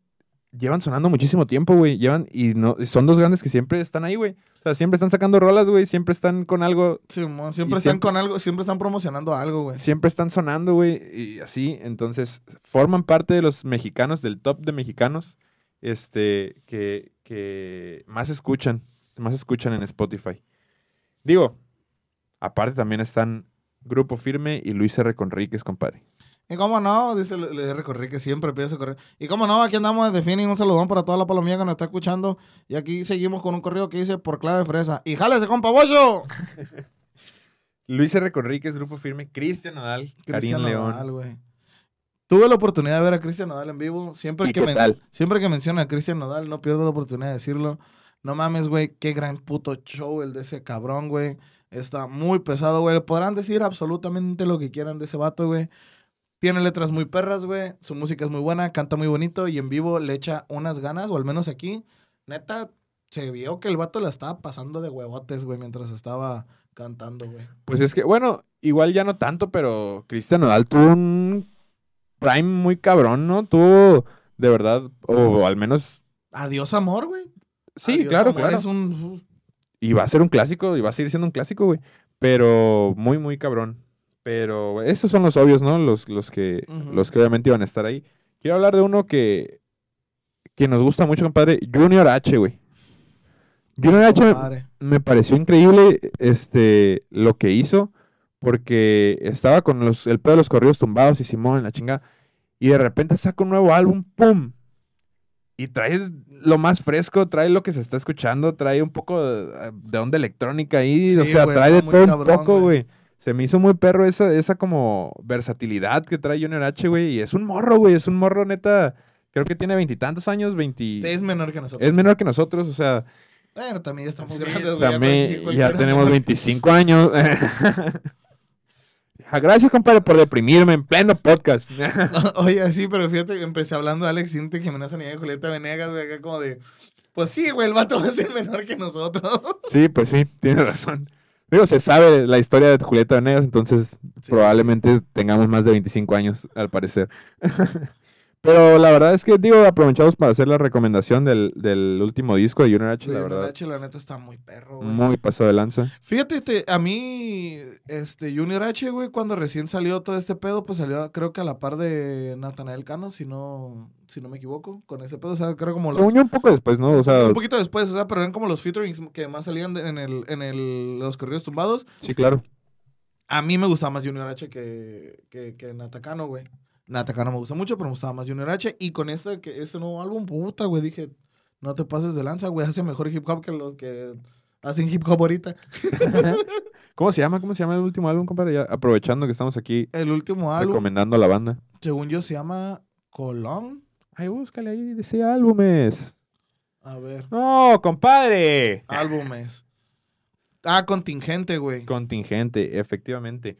llevan sonando muchísimo tiempo, güey. Llevan, y no, son dos grandes que siempre están ahí, güey. O sea, siempre están sacando rolas, güey. Siempre están con algo. Simón, siempre Y están siempre- con algo, siempre están promocionando algo, güey. Siempre están sonando, güey. Y así. Entonces, forman parte de los mexicanos, del top de mexicanos. Este, que, que más escuchan. Más escuchan en Spotify. Digo, aparte también están Grupo Firme y Luis R. Conríquez, compadre. Y cómo no, dice le recorrí que siempre empieza a correr. Y cómo no, aquí andamos de Fini, un saludón para toda la palomía que nos está escuchando. Y aquí seguimos con un correo que dice por clave fresa. ¡Y jálese, compa bollo! [laughs] Luis R. Conríquez, Grupo Firme, Cristian Nodal, Karim Cristian León. Nodal, güey. Tuve la oportunidad de ver a Cristian Nodal en vivo. Siempre ¿Y que, qué men- tal? siempre que menciona a Cristian Nodal, no pierdo la oportunidad de decirlo. No mames, güey, qué gran puto show el de ese cabrón, güey. Está muy pesado, güey. Podrán decir absolutamente lo que quieran de ese vato, güey. Tiene letras muy perras, güey. Su música es muy buena, canta muy bonito y en vivo le echa unas ganas, o al menos aquí. Neta, se vio que el vato la estaba pasando de huevotes, güey, mientras estaba cantando, güey. Pues es que, bueno, igual ya no tanto, pero Cristian Nodal tuvo un prime muy cabrón, ¿no? Tuvo, de verdad, o al menos... Adiós, amor, güey. Sí, Adiós, claro, amor claro. Es un... Y va a ser un clásico, y va a seguir siendo un clásico, güey. Pero muy, muy cabrón. Pero esos son los obvios, ¿no? Los, los, que, los que obviamente iban a estar ahí. Quiero hablar de uno que, que nos gusta mucho, compadre. Junior H, güey. Junior H me- Compadre. me pareció increíble este, lo que hizo, porque estaba con los, el pedo de los corridos tumbados y Simón, la chinga, y de repente saca un nuevo álbum, ¡pum! Y trae lo más fresco, trae lo que se está escuchando, trae un poco de, de onda electrónica ahí, o sea, trae de todo un poco, güey. Se me hizo muy perro esa, esa como versatilidad que trae Junior H, güey, y es un morro, güey, es un morro neta, creo que tiene veintitantos años, veinti... Es menor que nosotros. Es menor que nosotros, o sea, Bueno, también estamos Sí, grandes, güey. también ya tenemos menor. 25 años. [laughs] Ah, Gracias, compadre, por deprimirme en pleno podcast. [laughs] Oye, sí, pero fíjate que empecé hablando de Alex Sinti, Jiménez Anilla y Julieta Venegas, güey, acá como de... Pues sí, güey, el vato va a ser menor que nosotros. [laughs] sí, pues sí, tienes razón. Digo, se sabe la historia de Julieta Venegas, entonces Sí. probablemente tengamos más de 25 años, al parecer. [laughs] Pero la verdad es que, digo, aprovechamos para hacer la recomendación del, del último disco de Junior H, la Güey, verdad. H, la neta, está muy perro, güey. Muy pasado de lanza. Fíjate, este, a mí, este, Junior H, güey, cuando recién salió todo este pedo, pues salió, creo que a la par de Natanael Cano, si no, si no me equivoco, con ese pedo, o sea, creo como... Se unió un poco después, ¿no? O sea, un poquito después, o sea, pero eran como los featurings que más salían de- en, el, en el, los corridos tumbados. sí, claro. A mí me gustaba más Junior H que, que, que Natacano, güey. Natacano me gusta mucho, pero me gustaba más Junior H. Y con este, que, este nuevo álbum, puta, güey, dije, no te pases de lanza, güey, hace mejor hip hop que los que hacen hip hop ahorita. [laughs] ¿Cómo se llama? ¿Cómo se llama el último álbum, compadre? Ya aprovechando que estamos aquí El último álbum, recomendando a la banda. según yo, se llama Colón. Ay, búscale ahí, dice álbumes. A ver, No, compadre. álbumes. Ah, contingente, güey. Contingente, efectivamente.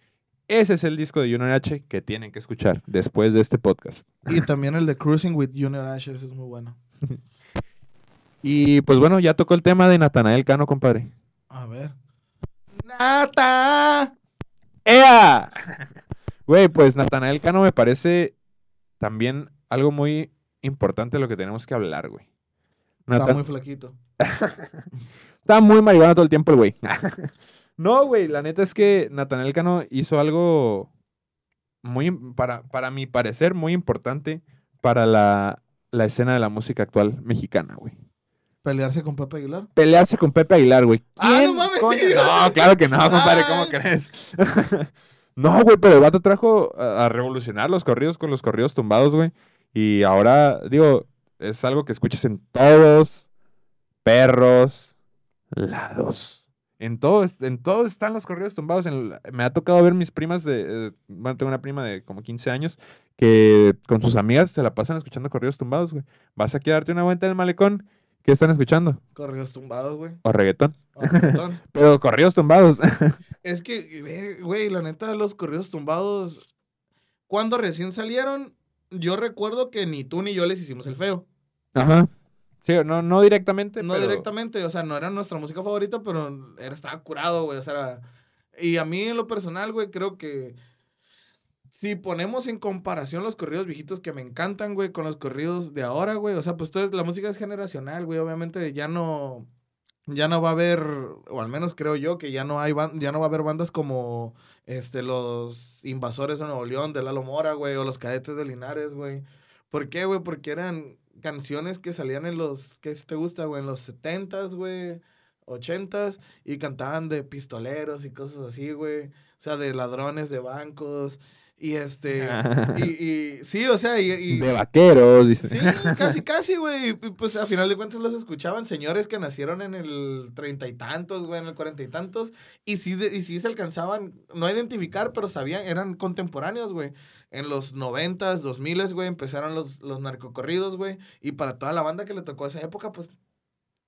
Ese es el disco de Junior H que tienen que escuchar después de este podcast. Y también el de Cruising with Junior H, ese es muy bueno. [laughs] Y pues bueno, ya tocó el tema de Natanael Cano, compadre. A ver. Nata. ¡Ea! Güey, pues Natanael Cano me parece también algo muy importante de lo que tenemos que hablar, güey. Está muy flaquito. [laughs] Está muy marihuana todo el tiempo el güey. [laughs] no, güey, la neta es que Natanael Cano hizo algo muy, para, para mi parecer, muy importante para la, la escena de la música actual mexicana, güey. Pelearse con Pepe Aguilar. Pelearse con Pepe Aguilar, güey. Ah, ¿Quién no mames, coño? sí, No, claro que no, compadre, ¿cómo Ay. crees? [laughs] no, güey, pero el vato trajo a, a revolucionar los corridos con los corridos tumbados, güey. Y ahora, digo, es algo que escuchas en todos perros lados. En todo, en todo están los corridos tumbados. en me ha tocado ver mis primas de... eh, bueno, tengo una prima de como 15 años que con sus amigas se la pasan escuchando corridos tumbados, güey. Vas aquí a darte una vuelta en el malecón. ¿Qué están escuchando? Corridos tumbados, güey. O reggaetón. O reggaetón. [laughs] Pero corridos tumbados. [laughs] Es que, güey, la neta, los corridos tumbados, cuando recién salieron, yo recuerdo que ni tú ni yo les hicimos el feo. Ajá. Sí, no, no directamente, No pero- directamente, o sea, no era nuestra música favorita, pero era, estaba curado, güey, o sea, Y a mí en lo personal, güey, creo que si ponemos en comparación los corridos viejitos que me encantan, güey, con los corridos de ahora, güey, o sea, pues entonces la música es generacional, güey, obviamente ya no... Ya no va a haber, o al menos creo yo, que ya no hay ya no va a haber bandas como este los invasores de Nuevo León, de Lalo Mora, güey, o los cadetes de Linares, güey. ¿Por qué, güey? Porque eran canciones que salían en los, ¿qué te gusta, güey? En los 70s, güey, 80s, y cantaban de pistoleros y cosas así, güey. O sea, de ladrones de bancos, y este, [laughs] y, y sí, o sea, y... y De vaqueros, dice. Sí, casi, casi, güey. Y pues a final de cuentas los escuchaban señores que nacieron en el treinta y tantos, güey, en el cuarenta y tantos. Y sí, de- y sí se alcanzaban, no a identificar, pero sabían, eran contemporáneos, güey. En los noventas, dos miles, güey, empezaron los, los narcocorridos, güey. Y para toda la banda que le tocó esa época, pues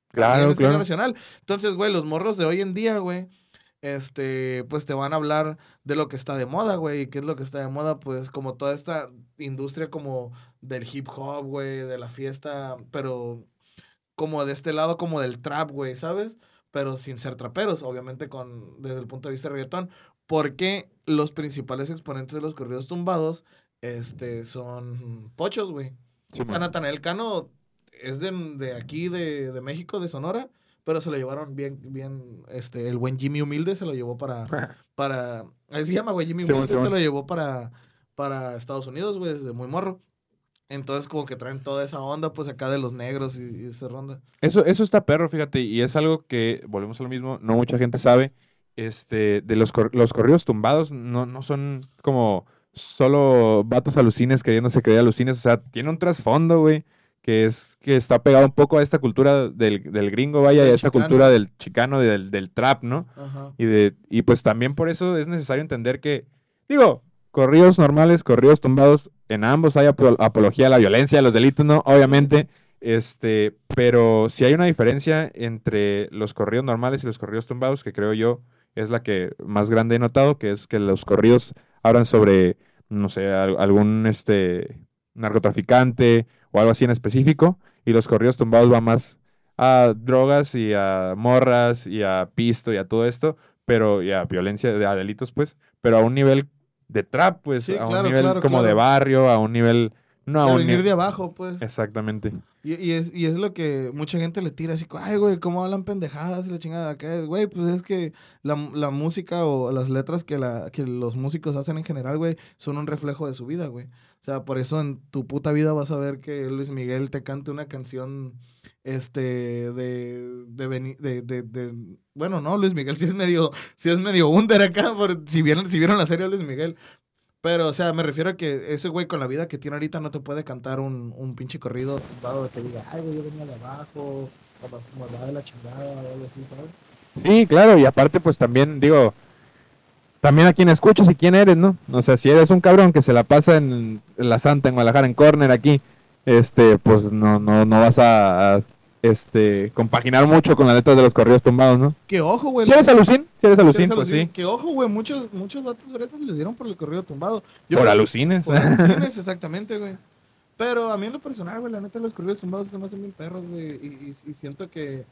Claro, claro. Entonces, güey, los morros de hoy en día, güey, este, pues te van a hablar de lo que está de moda, güey. ¿Y qué es lo que está de moda? Pues como toda esta industria como del hip hop, güey, de la fiesta, pero como de este lado como del trap, güey, ¿sabes? Pero sin ser traperos, obviamente con desde el punto de vista de reggaetón, porque los principales exponentes de los corridos tumbados este son pochos, güey. Sí, O sea. Natanael Cano es de, de aquí, de, de México, de Sonora, pero se lo llevaron bien, bien, este, el buen Jimmy Humilde se lo llevó para, [laughs] para, ahí se llama, güey, Jimmy Humilde se lo llevó para, para Estados Unidos, güey, desde muy morro. Entonces, como que traen toda esa onda, pues, acá de los negros y, y esa ronda. Eso, eso está perro, fíjate, y es algo que, volvemos a lo mismo, no mucha gente sabe. Este, de los, cor- los corridos tumbados no, no son como solo vatos alucines queriéndose creer alucines, o sea, tiene un trasfondo, güey, que es que está pegado un poco a esta cultura del, del gringo, vaya, y a esta chicano. cultura del chicano, del, del trap, ¿no? Ajá. Y, de, y pues también por eso es necesario entender que, digo, corridos normales, corridos tumbados, en ambos hay apo- apología a la violencia, a los delitos, ¿no? Obviamente, este, pero si hay una diferencia entre los corridos normales y los corridos tumbados, que creo yo es la que más grande he notado, que es que los corridos hablan sobre, no sé, al- algún este, narcotraficante o algo así en específico, y los corridos tumbados van más a drogas y a morras y a pisto y a todo esto, pero y a violencia, de- a delitos, pues, pero a un nivel de trap, pues, Sí, a un claro, nivel claro, como de barrio, a un nivel, no a un venir ni- de abajo, pues. Exactamente. Y, y es, y es lo que mucha gente le tira así, como, ay, güey, ¿cómo hablan pendejadas y la chingada? acá?" Güey, pues es que la, la música o las letras que, la, que los músicos hacen en general, güey, son un reflejo de su vida, güey. O sea, por eso en tu puta vida vas a ver que Luis Miguel te cante una canción, este, de, de, de, de, de- bueno, no, Luis Miguel [laughs] sí es medio, sí es medio under acá, por, si, vieron, si vieron la serie de Luis Miguel. Pero, o sea, me refiero a que ese güey con la vida que tiene ahorita no te puede cantar un, un pinche corrido tumbado que diga, ay, güey, yo venía de abajo, como, de la chingada. Sí, claro, y aparte, pues también, digo, también a quién escuchas y quién eres, ¿no? O sea, si eres un cabrón que se la pasa en, en la Santa, en Guadalajara, en Corner, aquí, este, pues no, no, no vas a, a, este, compaginar mucho con las letras de los corridos tumbados, ¿no? Que ojo, güey. Si eres alucín, si eres alucín, pues sí. Que ojo, güey, muchos, muchos vatos fresas le dieron por el corrido tumbado. Yo Por alucines. Por [laughs] alucines, exactamente, güey. Pero a mí en lo personal, güey, la neta, los corridos tumbados se me hacen bien perros, güey. Y, y- y siento que,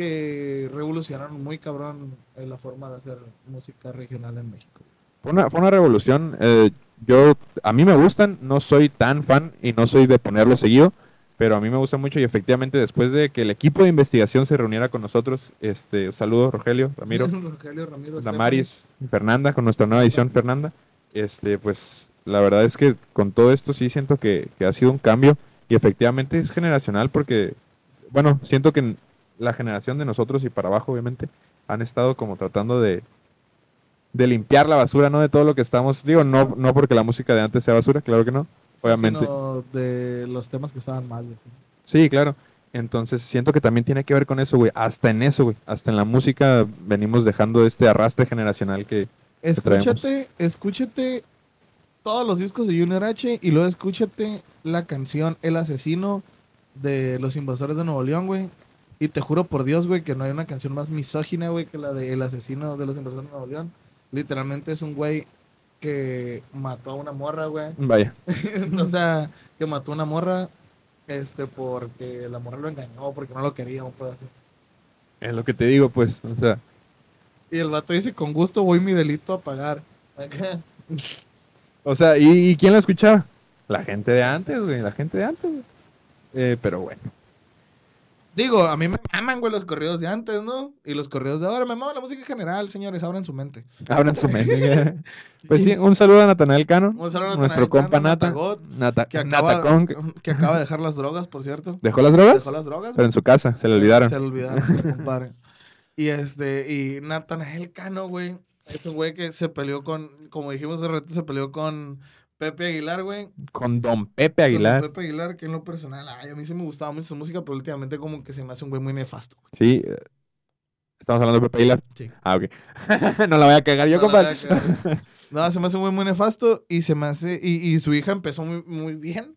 que revolucionaron muy cabrón eh, la forma de hacer música regional en México. Fue una, fue una revolución. eh, yo, a mí me gustan, no soy tan fan y no soy de ponerlo seguido, pero a mí me gusta mucho y efectivamente después de que el equipo de investigación se reuniera con nosotros, este, un saludo Rogelio, Ramiro, [laughs] Rogelio, Ramiro, Damaris y Fernanda, con nuestra nueva edición Fernanda, este, pues la verdad es que con todo esto sí siento que, que ha sido un cambio y efectivamente es generacional porque, bueno, siento que la generación de nosotros y para abajo obviamente han estado como tratando de, de limpiar la basura, ¿no? De todo lo que estamos, digo, no, no porque la música de antes sea basura, claro que no, obviamente. Sino de los temas que estaban mal. Sí, claro. Entonces siento que también tiene que ver con eso, güey. Hasta en eso, güey. Hasta en la música venimos dejando este arrastre generacional que... Escúchate, escúchate todos los discos de Junior H y luego escúchate la canción El Asesino de Los Invasores de Nuevo León, güey. Y te juro por Dios, güey, que no hay una canción más misógina, güey, que la de El Asesino de Los Invasores de Nuevo León. Literalmente es un güey que mató a una morra, güey. Vaya. [laughs] o sea, que mató a una morra este porque la morra lo engañó, porque no lo quería, un pedazo. Es lo que te digo, pues. O sea, Y el vato dice, con gusto voy mi delito a pagar. O sea ¿y, y quién lo escuchaba? La gente de antes, güey. La gente de antes, güey. Eh, pero bueno. Digo, a mí me maman, güey, los corridos de antes, ¿no? Y los corridos de ahora. Me mama la música en general, señores. Abran su mente. Abran su mente. [laughs] pues sí, un saludo a Natanael Cano. Un saludo a Nuestro Natanael compa Cano, Nata. Natagot, Nata, Que acaba, que acaba de dejar las drogas, por cierto. ¿Dejó las drogas? Dejó las drogas. Pero en su casa, se le olvidaron. Se le olvidaron, [laughs] compadre. Y este, y Natanael Cano, güey. Es un güey que se peleó con, como dijimos de reto, se peleó con Pepe Aguilar, güey. Con Don Pepe Con Aguilar. Pepe Aguilar, que en lo personal, ay, a mí sí me gustaba mucho su música, pero últimamente como que se me hace un güey muy nefasto. güey. Sí. eh, Estamos hablando de Pepe Aguilar. Sí. Ah, ok. [laughs] no la voy a cagar yo, No, compadre. [laughs] No, se me hace un güey muy nefasto y se me hace, y, y su hija empezó muy, muy bien.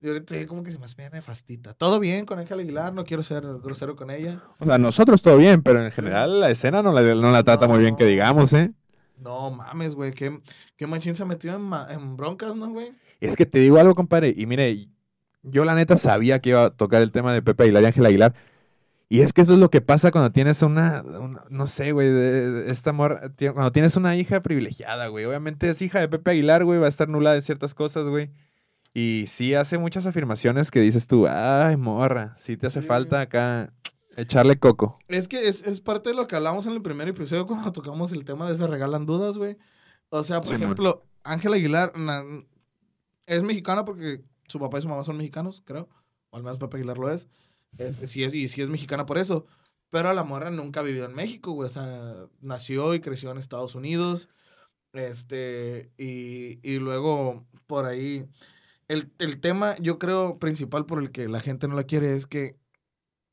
Y ahorita como que se me hace nefastita. Todo bien con Ángel Aguilar, no quiero ser grosero con ella. O sea, nosotros todo bien, pero en general la escena no la, no la trata muy bien que digamos, ¿eh? No mames, güey, qué, qué machín se metió en, en broncas, ¿no, güey? Es que te digo algo, compadre. Y mire, yo la neta sabía que iba a tocar el tema de Pepe Aguilar y Ángel Aguilar. Y es que eso es lo que pasa cuando tienes una, una- no sé, güey, esta amor, cuando tienes una hija privilegiada, güey. Obviamente es hija de Pepe Aguilar, güey, va a estar nula de ciertas cosas, güey. Y sí hace muchas afirmaciones que dices tú, ay, morra, sí te hace Sí. falta acá echarle coco. Es que es, es parte de lo que hablamos en el primer episodio cuando [laughs] tocamos el tema de se regalan dudas, güey. O sea, por ejemplo, Ángel Aguilar na- es mexicana porque su papá y su mamá son mexicanos, creo. O al menos Pepe Aguilar lo es. Sí es y sí es mexicana por eso. Pero la morra nunca vivió en México, güey. O sea, nació y creció en Estados Unidos. Este, y, y luego por ahí. El, el tema, yo creo, principal por el que la gente no la quiere es que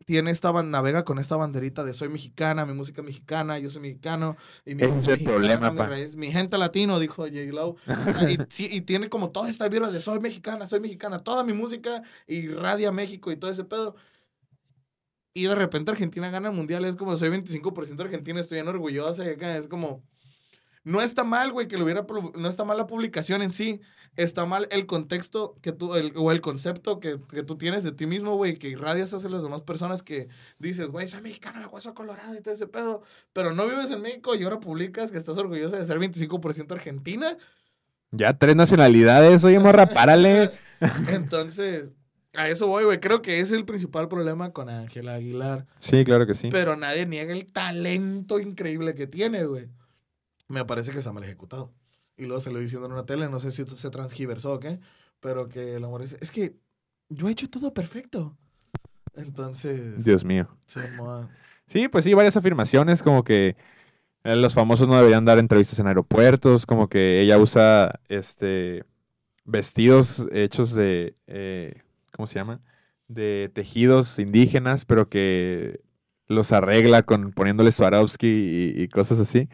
tiene esta ban- navega con esta banderita de soy mexicana, mi música mexicana, yo soy mexicano. Y mi es el problema, mi pa. raíz, mi gente latino, dijo J. Lo. Ah, y, tiene como toda esta vibra de soy mexicana, soy mexicana, toda mi música irradia México y todo ese pedo. Y de repente Argentina gana el mundial, es como soy 25% argentina, estoy bien orgullosa. Y acá es como. No está mal, güey, que lo hubiera. No está mal la publicación en sí. Está mal el contexto que tú. el- o el concepto que, que tú tienes de ti mismo, güey, que irradias hacia las demás personas que dices, güey, soy mexicano de hueso colorado y todo ese pedo. Pero no vives en México y ahora publicas que estás orgullosa de ser 25% argentina. Ya tres nacionalidades, oye, morra, párale. [laughs] Entonces, a eso voy, güey. Creo que ese es el principal problema con Ángela Aguilar. Sí, claro que sí. Pero nadie niega el talento increíble que tiene, güey. Me parece que está mal ejecutado. Y luego se lo diciendo en una tele, no sé si se transgiversó o qué, pero que el amor dice, es que yo he hecho todo perfecto. Entonces, Dios mío. sí, pues sí, varias afirmaciones, como que eh, los famosos no deberían dar entrevistas en aeropuertos, como que ella usa este vestidos hechos de, eh, ¿cómo se llama? De tejidos indígenas, pero que los arregla con poniéndole Swarovski y, y cosas así.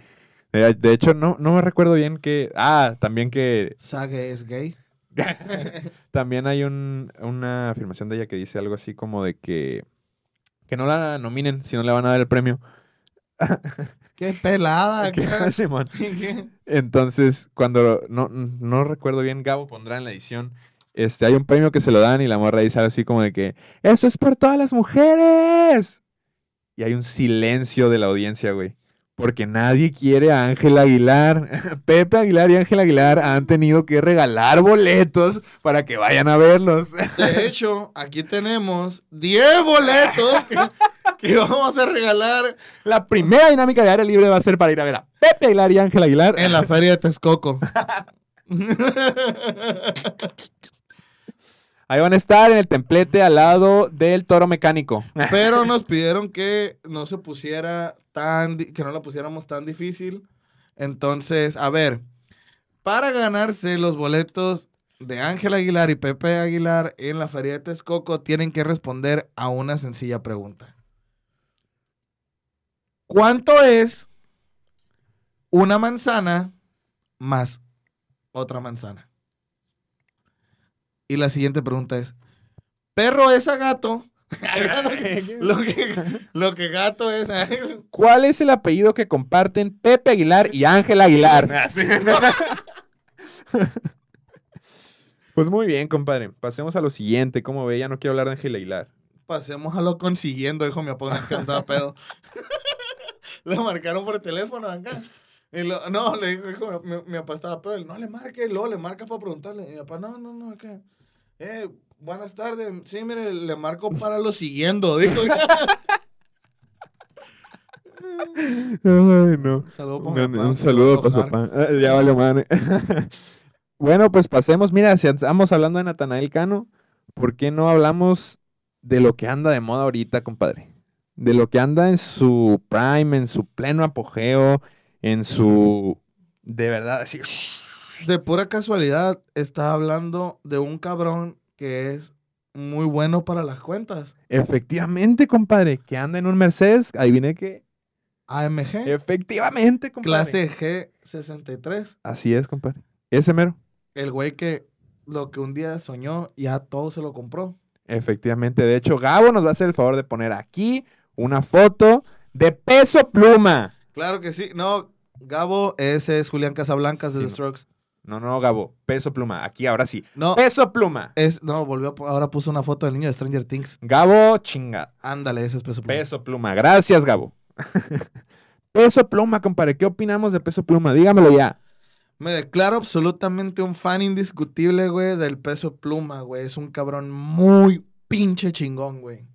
De, de hecho, no, no me recuerdo bien que... Ah, también que... Sage es gay. [laughs] También hay un, una afirmación de ella que dice algo así como de que... Que no la nominen si no le van a dar el premio. [laughs] Qué pelada. [laughs] ¿Qué? Entonces, cuando no, no recuerdo bien, Gabo pondrá en la edición. Este, hay un premio que se lo dan y la morra dice algo así como de que ¡Eso es por todas las mujeres! Y hay un silencio de la audiencia, güey. Porque nadie quiere a Ángel Aguilar. [laughs] Pepe Aguilar y Ángel Aguilar han tenido que regalar boletos para que vayan a verlos. [laughs] De hecho, aquí tenemos 10 boletos que, que vamos a regalar La primera dinámica de área libre va a ser para ir a ver a Pepe Aguilar y Ángel Aguilar. en la feria de Texcoco. [laughs] Ahí van a estar en el templete al lado del toro mecánico. Pero nos pidieron que no se pusiera que no la pusiéramos tan difícil. Entonces, a ver, para ganarse los boletos de Ángel Aguilar y Pepe Aguilar en la Feria de Texcoco tienen que responder a una sencilla pregunta. ¿Cuánto es una manzana más otra manzana? Y la siguiente pregunta es, ¿perro es a gato? [laughs] lo, que, lo que gato es. ¿Cuál es el apellido que comparten Pepe Aguilar y Ángel Aguilar? [laughs] pues muy bien, compadre. Pasemos a lo siguiente. ¿Cómo ve? Ya no quiero hablar de Ángel Aguilar. Pasemos a lo consiguiendo, dijo mi papá, que andaba pedo. [laughs] le marcaron por teléfono acá. Y lo- no, le dijo, dijo, mi, mi papá estaba pedo. No le marque, luego le marca para preguntarle. Y mi papá, no, no, no, acá. Eh, buenas tardes. Sí, mire, le marco para lo siguiendo, dijo. [laughs] Ay, no. Saludo Un, papá, un saludo para su papá. Ah, Ya vale, madre. [laughs] bueno, pues pasemos. Mira, si estamos hablando de Natanael Cano, ¿por qué no hablamos de lo que anda de moda ahorita, compadre? De lo que anda en su prime, en su pleno apogeo, en su... De verdad, así... De pura casualidad, estaba hablando de un cabrón que es muy bueno para las cuentas. Efectivamente, compadre, que anda en un Mercedes, adivine que... AMG, Efectivamente, compadre. clase G63. Así es, compadre. Ese mero. El güey que lo que un día soñó, ya todo se lo compró. Efectivamente. De hecho, Gabo nos va a hacer el favor de poner aquí una foto de peso pluma. Claro que sí. No, Gabo, ese es Julián Casablancas de The. Strokes. No, no, Gabo. Peso pluma. Aquí, ahora sí. No, Peso pluma. es, no, volvió, ahora puso una foto del niño de Stranger Things. Gabo, chinga. Ándale, ese es peso pluma. Peso pluma. Gracias, Gabo. [laughs] peso pluma, compadre. ¿Qué opinamos de peso pluma? Dígamelo ya. Me declaro absolutamente un fan indiscutible, güey, del peso pluma, güey. Es un cabrón muy pinche chingón, güey.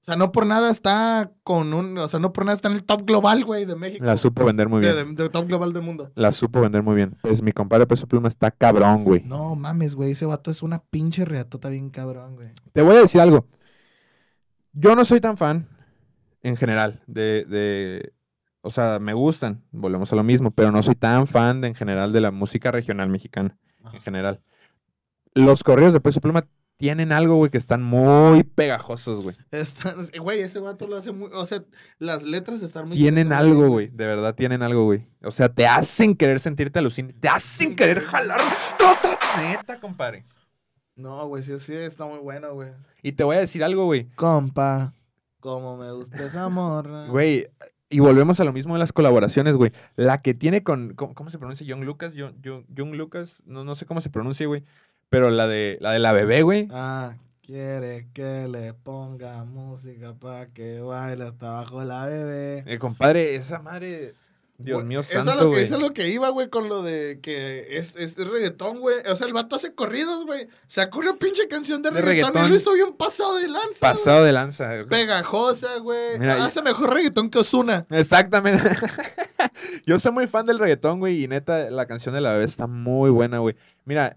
O sea, no por nada está con un. O sea, no por nada está en el top global, güey, de México. La supo vender muy bien. de- de top global del mundo. La supo vender muy bien. Pues mi compadre peso pluma está cabrón, güey. No mames, güey. Ese vato es una pinche reatota bien cabrón, güey. Te voy a decir algo. Yo no soy tan fan, en general, de, de- O sea, me gustan, volvemos a lo mismo, pero no soy tan fan de, en general de la música regional mexicana, en general. Los correos de Peso Pluma tienen algo, güey, que están muy pegajosos, güey. Está- [laughs] Güey, ese vato lo hace muy. O sea, las letras están muy. Tienen están algo, güey, de verdad tienen algo, güey. O sea, te hacen querer sentirte alucinante, te hacen querer jalar. Neta, compadre. No, güey, sí, sí, está muy bueno, güey. Y te voy a decir algo, güey. Compa, como me gusta esa morra. [laughs] Güey, y volvemos a lo mismo de las colaboraciones, güey. La que tiene con. ¿Cómo, cómo se pronuncia? Young Lucas. Young, Young- Young Lucas. No, no sé cómo se pronuncia, güey. Pero la de la de la bebé, güey. Ah, quiere que le ponga música para que baile hasta abajo la bebé. Eh, compadre, esa madre. Dios Güey, mío, eso es santo, lo que, güey. eso es lo que iba, güey, con lo de que es, es reggaetón, güey. O sea, el vato hace corridos, güey. Sacó una pinche canción de, De reggaetón, y lo hizo bien pasado de lanza. güey. Pasado de lanza. güey. Pegajosa, güey. Mira, Hace mejor reggaetón que Osuna. Exactamente. [laughs] Yo soy muy fan del reggaetón, güey, y neta, la canción de la bebé está muy buena, güey. Mira,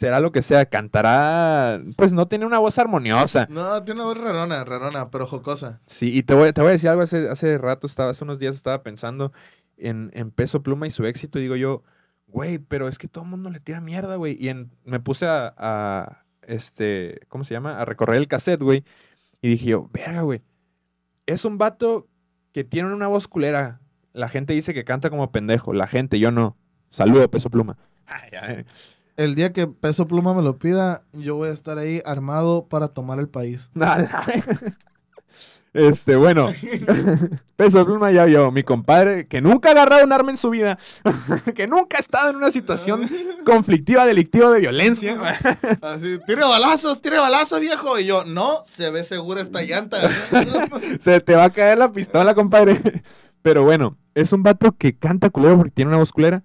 será lo que sea, cantará, pues no tiene una voz armoniosa. No, tiene una voz rarona, rarona, pero jocosa. Sí, y te voy, te voy a decir algo, hace, hace rato, estaba, hace unos días estaba pensando en, en Peso Pluma y su éxito, y digo yo, güey, pero es que todo el mundo le tira mierda, güey. Y en- me puse a, a, este, ¿cómo se llama? A recorrer el cassette, güey. Y dije yo, verga, güey. Es un vato que tiene una voz culera. La gente dice que canta como pendejo. La gente, yo no. Saludo, Peso Pluma. [laughs] Ay, ay. El día que Peso Pluma me lo pida, yo voy a estar ahí armado para tomar el país. [laughs] Este, bueno. [laughs] Peso Pluma ya vio. Mi compadre, que nunca ha agarrado un arma en su vida. [laughs] que nunca ha estado en una situación conflictiva, delictiva, de violencia. Así, tire balazos, tire balazos, viejo. Y yo, no, se ve segura esta llanta. Se te va a caer la pistola, compadre. Pero bueno, es un vato que canta culero porque tiene una voz culera.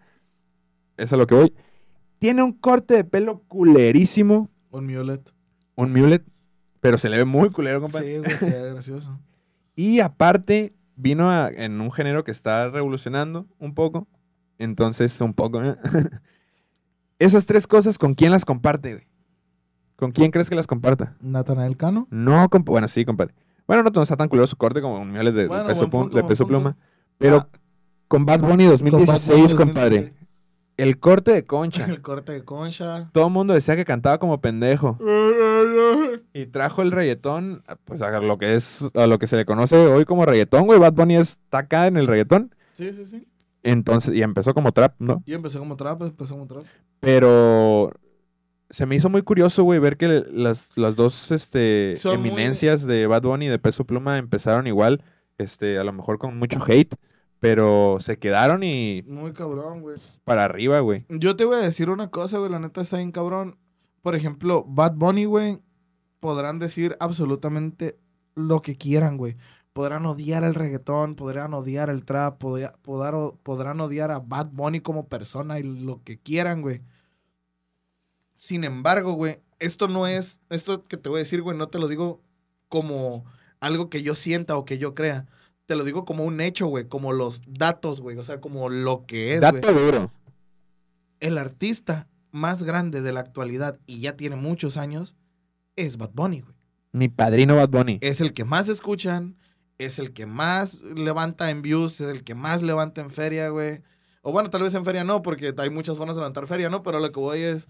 Eso es a lo que voy. Tiene un corte de pelo culerísimo. Un mulet. Un mulet. Pero se le ve muy culero, compadre. Sí, güey, se ve gracioso. [laughs] Y aparte, vino a- en un género que está revolucionando un poco. Entonces, un poco. ¿eh? [laughs] Esas tres cosas, ¿con quién las comparte, güey? ¿Con quién crees que las comparta? Natanael Cano. No, bueno, sí, compadre. Bueno, no, no está tan culero su corte como un de, Bueno, peso, punto, de peso pluma. Pero Ah, con Bad Bunny 2016, Bad Bunny compadre. El corte de concha. [laughs] El corte de concha. Todo el mundo decía que cantaba como pendejo. [laughs] Y trajo el reggaetón, pues a lo que es, a lo que se le conoce hoy como reggaetón, güey. Bad Bunny está acá en el reggaetón. Sí, sí, sí. Entonces, y empezó como trap, ¿no? Y empecé como trap, empecé como trap. Pero se me hizo muy curioso, güey, ver que las, las dos este, Son muy- eminencias de Bad Bunny y de Peso Pluma empezaron igual, este, a lo mejor con mucho hate, pero se quedaron y Muy cabrón, güey. para arriba, güey. Yo te voy a decir una cosa, güey. La neta está bien cabrón. Por ejemplo, Bad Bunny, güey. Podrán decir absolutamente lo que quieran, güey. Podrán odiar el reggaetón, podrán odiar el trap, podrá- podar- podrán odiar a Bad Bunny como persona y lo que quieran, güey. Sin embargo, güey, esto no es, esto que te voy a decir, güey, no te lo digo como algo que yo sienta o que yo crea. Te lo digo como un hecho, güey, como los datos, güey, o sea, como lo que es, güey Dato duro. el artista más grande de la actualidad y ya tiene muchos años es Bad Bunny, güey. Mi padrino Bad Bunny. Es el que más escuchan, es el que más levanta en views, es el que más levanta en feria, güey. O bueno, tal vez en feria no, porque hay muchas formas de levantar feria, ¿no? Pero lo que voy es...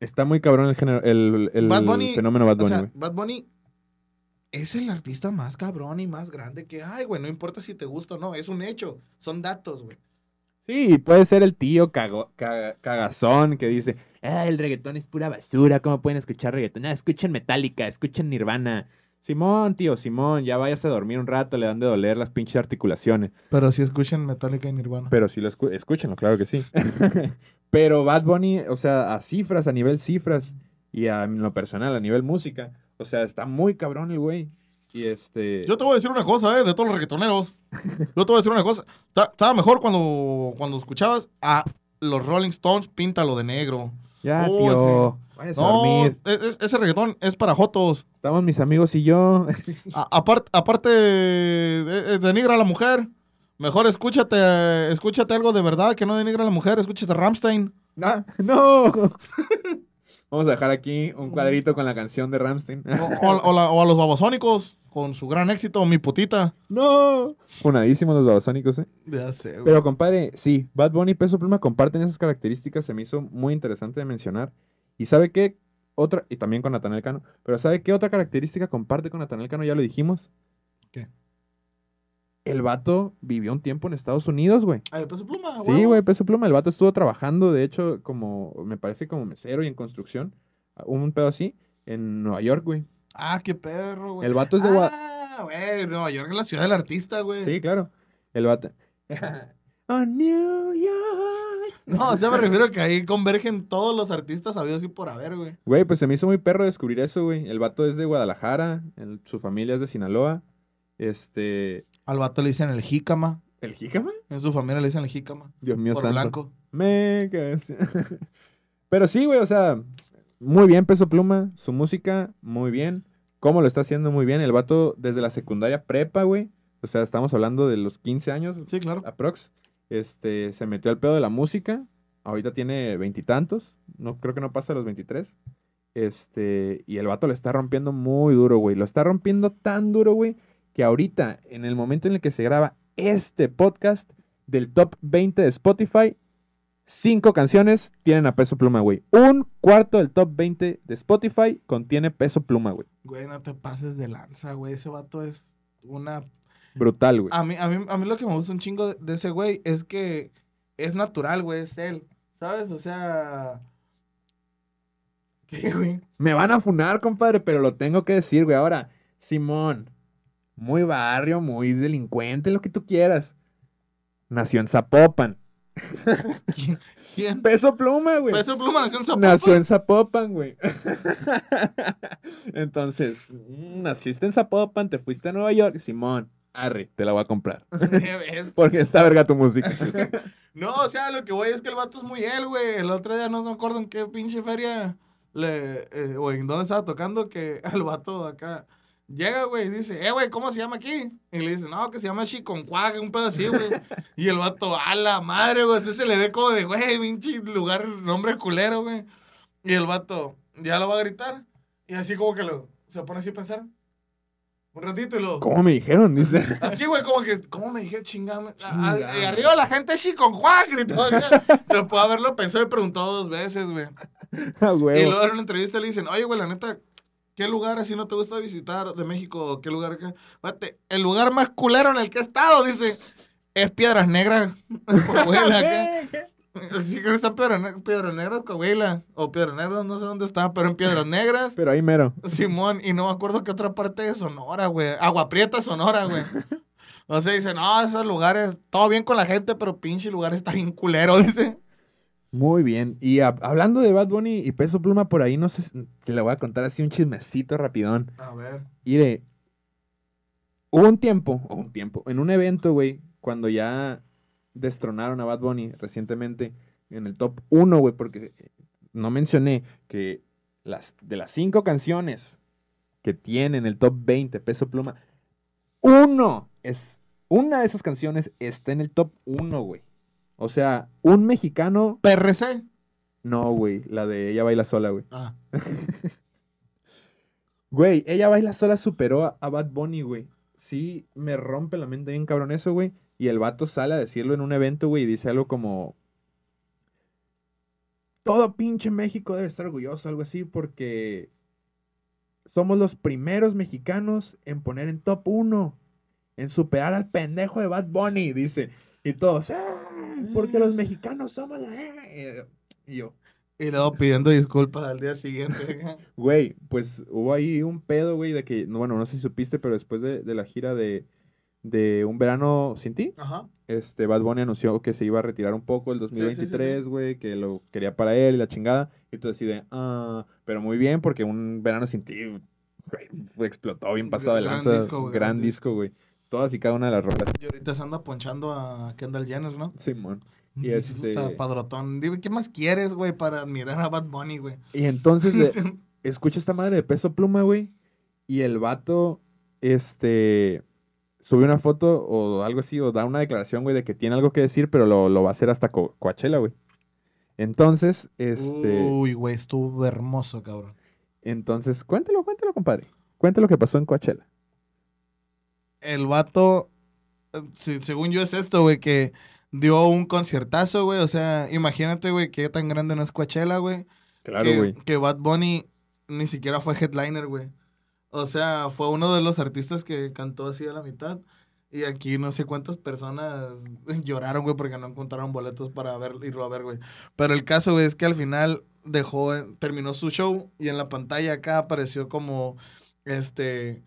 Está muy cabrón el, género, el, el Bad Bunny, fenómeno Bad o Bunny, sea, güey. Bad Bunny es el artista más cabrón y más grande que hay, güey. No importa si te gusta o no, es un hecho. Son datos, güey. Sí, puede ser el tío cago- ca- cagazón que dice, ah, el reggaetón es pura basura, ¿cómo pueden escuchar reggaetón? Ah, escuchen Metallica, escuchen Nirvana. Simón, tío, Simón, ya váyase a dormir un rato, le dan de doler las pinches articulaciones. Pero si escuchan Metallica y Nirvana. Pero sí lo escu escúchenlo, claro que sí. [laughs] Pero Bad Bunny, o sea, a cifras, a nivel cifras, y a en lo personal, a nivel música, o sea, está muy cabrón el güey. Y este... Yo te voy a decir una cosa, eh, de todos los reggaetoneros. [laughs] Yo te voy a decir una cosa. Ta- Estaba mejor cuando, cuando escuchabas a los Rolling Stones, píntalo de negro. ya, Oh, tío, a No, dormir. es- es- ese reggaetón es para jotos. Estamos mis amigos y yo. A- apart- aparte, denigra a la mujer. Mejor escúchate, escúchate algo de verdad que no denigra a la mujer. Escúchate Ramstein. Ah, no. [laughs] Vamos a dejar aquí un cuadrito con la canción de Ramstein. O, o- [laughs] o la- o a los babasónicos, con su gran éxito, Mi Putita. no. Funadísimos los babasónicos, ¿eh? Ya sé, güey. Pero compadre, sí, Bad Bunny y Peso Pluma comparten esas características, se me hizo muy interesante de mencionar. ¿Y sabe qué? Otra, y también con Natanael Cano, pero ¿sabe qué otra característica comparte con Natanael Cano? Ya lo dijimos. ¿Qué? El vato vivió un tiempo en Estados Unidos, güey. Ah, el peso pluma, Sí, güey, Peso Pluma. El vato estuvo trabajando, de hecho, como, me parece como mesero y en construcción. Un pedo así, en Nueva York, güey. Ah, qué perro, güey. El vato es de Ah, güey, Nueva York es la ciudad del artista, güey. Sí, claro. El vato. [laughs] oh, New York. No, o sea, me refiero a que ahí convergen todos los artistas habidos y por haber, güey. Güey, pues se me hizo muy perro descubrir eso, güey. El vato es de Guadalajara, el- su familia es de Sinaloa. Este. Al vato le dicen el jícama. ¿El jícama? En su familia le dicen el jícama. Dios mío por santo. blanco. Me. [laughs] Pero sí, güey, o sea, muy bien Peso Pluma, su música, muy bien. Cómo lo está haciendo muy bien. El vato desde la secundaria prepa, güey. O sea, estamos hablando de los 15 años, Sí, claro. aprox. Este, se metió al pedo de la música. Ahorita tiene veintitantos. No, creo que no pasa los 23. Este, y el vato le está rompiendo muy duro, güey. Lo está rompiendo tan duro, güey, que ahorita, en el momento en el que se graba este podcast del top 20 de Spotify, cinco canciones tienen a peso pluma, güey. Un cuarto del top 20 de Spotify contiene peso pluma, güey. Güey, no te pases de lanza, güey. Ese vato es una... Brutal, güey. A mí, a mí, a mí lo que me gusta un chingo de, de ese güey es que es natural, güey, es él. ¿Sabes? O sea... ¿Qué, güey? Me van a funar, compadre, pero lo tengo que decir, güey. Ahora, Simón, muy barrio, muy delincuente, lo que tú quieras. Nació en Zapopan. ¿Quién? Peso pluma, güey. Peso Pluma nació en Zapopan. Nació en Zapopan, güey. [laughs] Entonces, mm, naciste en Zapopan, te fuiste a Nueva York. Simón, arre, te la voy a comprar. [laughs] [laughs] Porque está verga tu música. No, o sea, lo que voy es que el vato es muy él, güey. El otro día no me acuerdo en qué pinche feria le, eh, o en dónde estaba tocando que al vato acá llega, güey, y dice, eh, güey, ¿cómo se llama aquí? Y le dice, no, que se llama Chiconcuac, un pedo así, güey. [laughs] y el vato, a la madre, güey, ese se le ve como de, güey, pinche lugar, nombre culero, güey. Y el vato ya lo va a gritar. Y así como que lo, se pone así a pensar. Un ratito y luego. ¿Cómo me dijeron? Dice. [laughs] Así, güey, como que, ¿cómo me dije chingame? Y arriba la gente sí con Juan gritó. [laughs] Después de haberlo pensado y preguntado dos veces, güey. Y luego en una entrevista le dicen, oye, güey, la neta, ¿qué lugar así no te gusta visitar de México? ¿Qué lugar? Fíjate, el lugar más culero en el que he estado, dice, es Piedras Negras. [laughs] Coahuila. [laughs] Sí que está Piedras, Ne- Piedras Negras, Coahuila. O Piedras Negras, no sé dónde está, pero en Piedras Negras. Pero ahí mero. Simón, y no me acuerdo qué otra parte de Sonora, güey. Agua Prieta, Sonora, güey. [laughs] O sea, dice, no, esos lugares, todo bien con la gente, pero pinche lugar está bien culero, dice. Muy bien. Y hab- hablando de Bad Bunny y Peso Pluma, por ahí no sé, si- te le voy a contar así un chismecito rapidón. A ver. Y de, hubo un tiempo, o un tiempo, en un evento, güey, cuando ya destronaron a Bad Bunny recientemente en el top 1, güey, porque no mencioné que las, de las cinco canciones que tienen el top 20 Peso Pluma, uno es, una de esas canciones está en el top 1, güey. O sea, un mexicano, PRC. no, güey, la de Ella Baila Sola, güey. Ah. [laughs] Güey, ella baila sola superó a, a Bad Bunny, güey. Sí, me rompe la mente bien cabrón eso, güey. Y el vato sale a decirlo en un evento, güey, y dice algo como... Todo pinche México debe estar orgulloso, algo así, porque somos los primeros mexicanos en poner en top 1, en superar al pendejo de Bad Bunny, dice. Y todos, "Ah, porque los mexicanos somos... la-". Y yo, Y luego pidiendo disculpas al día siguiente. [laughs] Güey, pues hubo ahí un pedo, güey, de que, no, bueno, no sé si supiste, pero después de, de la gira de, de Un Verano Sin Ti, Ajá. este, Bad Bunny anunció que se iba a retirar un poco el sí, sí, 2023, güey, que lo quería para él y la chingada. Y tú así de, ah, pero muy bien, porque Un Verano Sin Ti, güey, explotó bien pasado de Gran lanza. disco, güey, gran gran disco, güey. Todas y cada una de las rolas. Y ahorita se anda ponchando a Kendall Jenner, ¿no? Simón. Y Dice, este- "Puta, Padrotón. Dime, ¿qué más quieres, güey, para admirar a Bad Bunny, güey? Y entonces [laughs] escucha esta madre de peso pluma, güey. Y el vato, este, sube una foto o algo así, o da una declaración, güey, de que tiene algo que decir, pero lo, lo va a hacer hasta Co- Coachella, güey. Entonces, este, Uy, güey, estuvo hermoso, cabrón. entonces, cuéntelo, cuéntelo, compadre. Cuéntelo lo que pasó en Coachella. El vato, según yo es esto, güey, que dio un conciertazo, güey. O sea, imagínate, güey, qué tan grande no es Coachella, güey. Claro, que, güey. que Bad Bunny ni siquiera fue headliner, güey. O sea, fue uno de los artistas que cantó así a la mitad. Y aquí no sé cuántas personas [laughs] lloraron, güey, porque no encontraron boletos para ver, irlo a ver, güey. Pero el caso, güey, es que al final dejó, terminó su show y en la pantalla acá apareció como, este,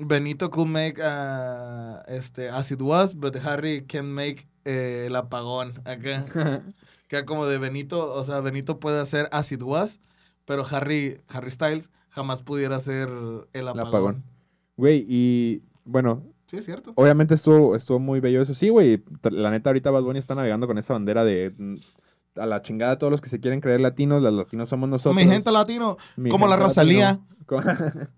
Benito could make, uh, este, as it was, but Harry can make eh, el apagón acá. [laughs] Que como de Benito, o sea, Benito puede hacer As It Was, pero Harry, Harry Styles jamás pudiera hacer el apagón. apagón. Güey, y bueno, Sí, es cierto. obviamente estuvo, estuvo muy bello eso. Sí, güey, la neta ahorita Bad Bunny está navegando con esa bandera de mm, a la chingada todos los que se quieren creer latinos, los latinos somos nosotros. Mi gente latino, Mi como la Rosalía. [laughs] latino.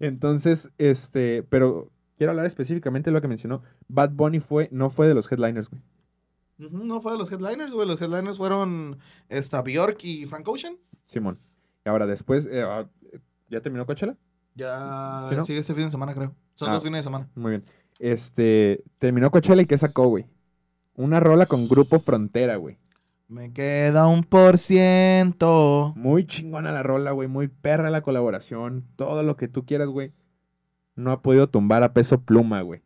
Entonces, este, pero quiero hablar específicamente de lo que mencionó. Bad Bunny fue, no fue de los headliners, güey. No fue de los headliners, güey. Los headliners fueron esta, Bjork y Frank Ocean. Simón. Y ahora después, eh, ah, ¿ya terminó Coachella? Ya ¿Sí, no? sigue este fin de semana, creo. Son Ah. dos fines de semana. Muy bien. Este, terminó Coachella y ¿qué sacó, güey? Una rola con Grupo Frontera, güey. Me queda un por ciento. Muy chingona la rola, güey. Muy perra la colaboración. Todo lo que tú quieras, güey. No ha podido tumbar a peso pluma, güey.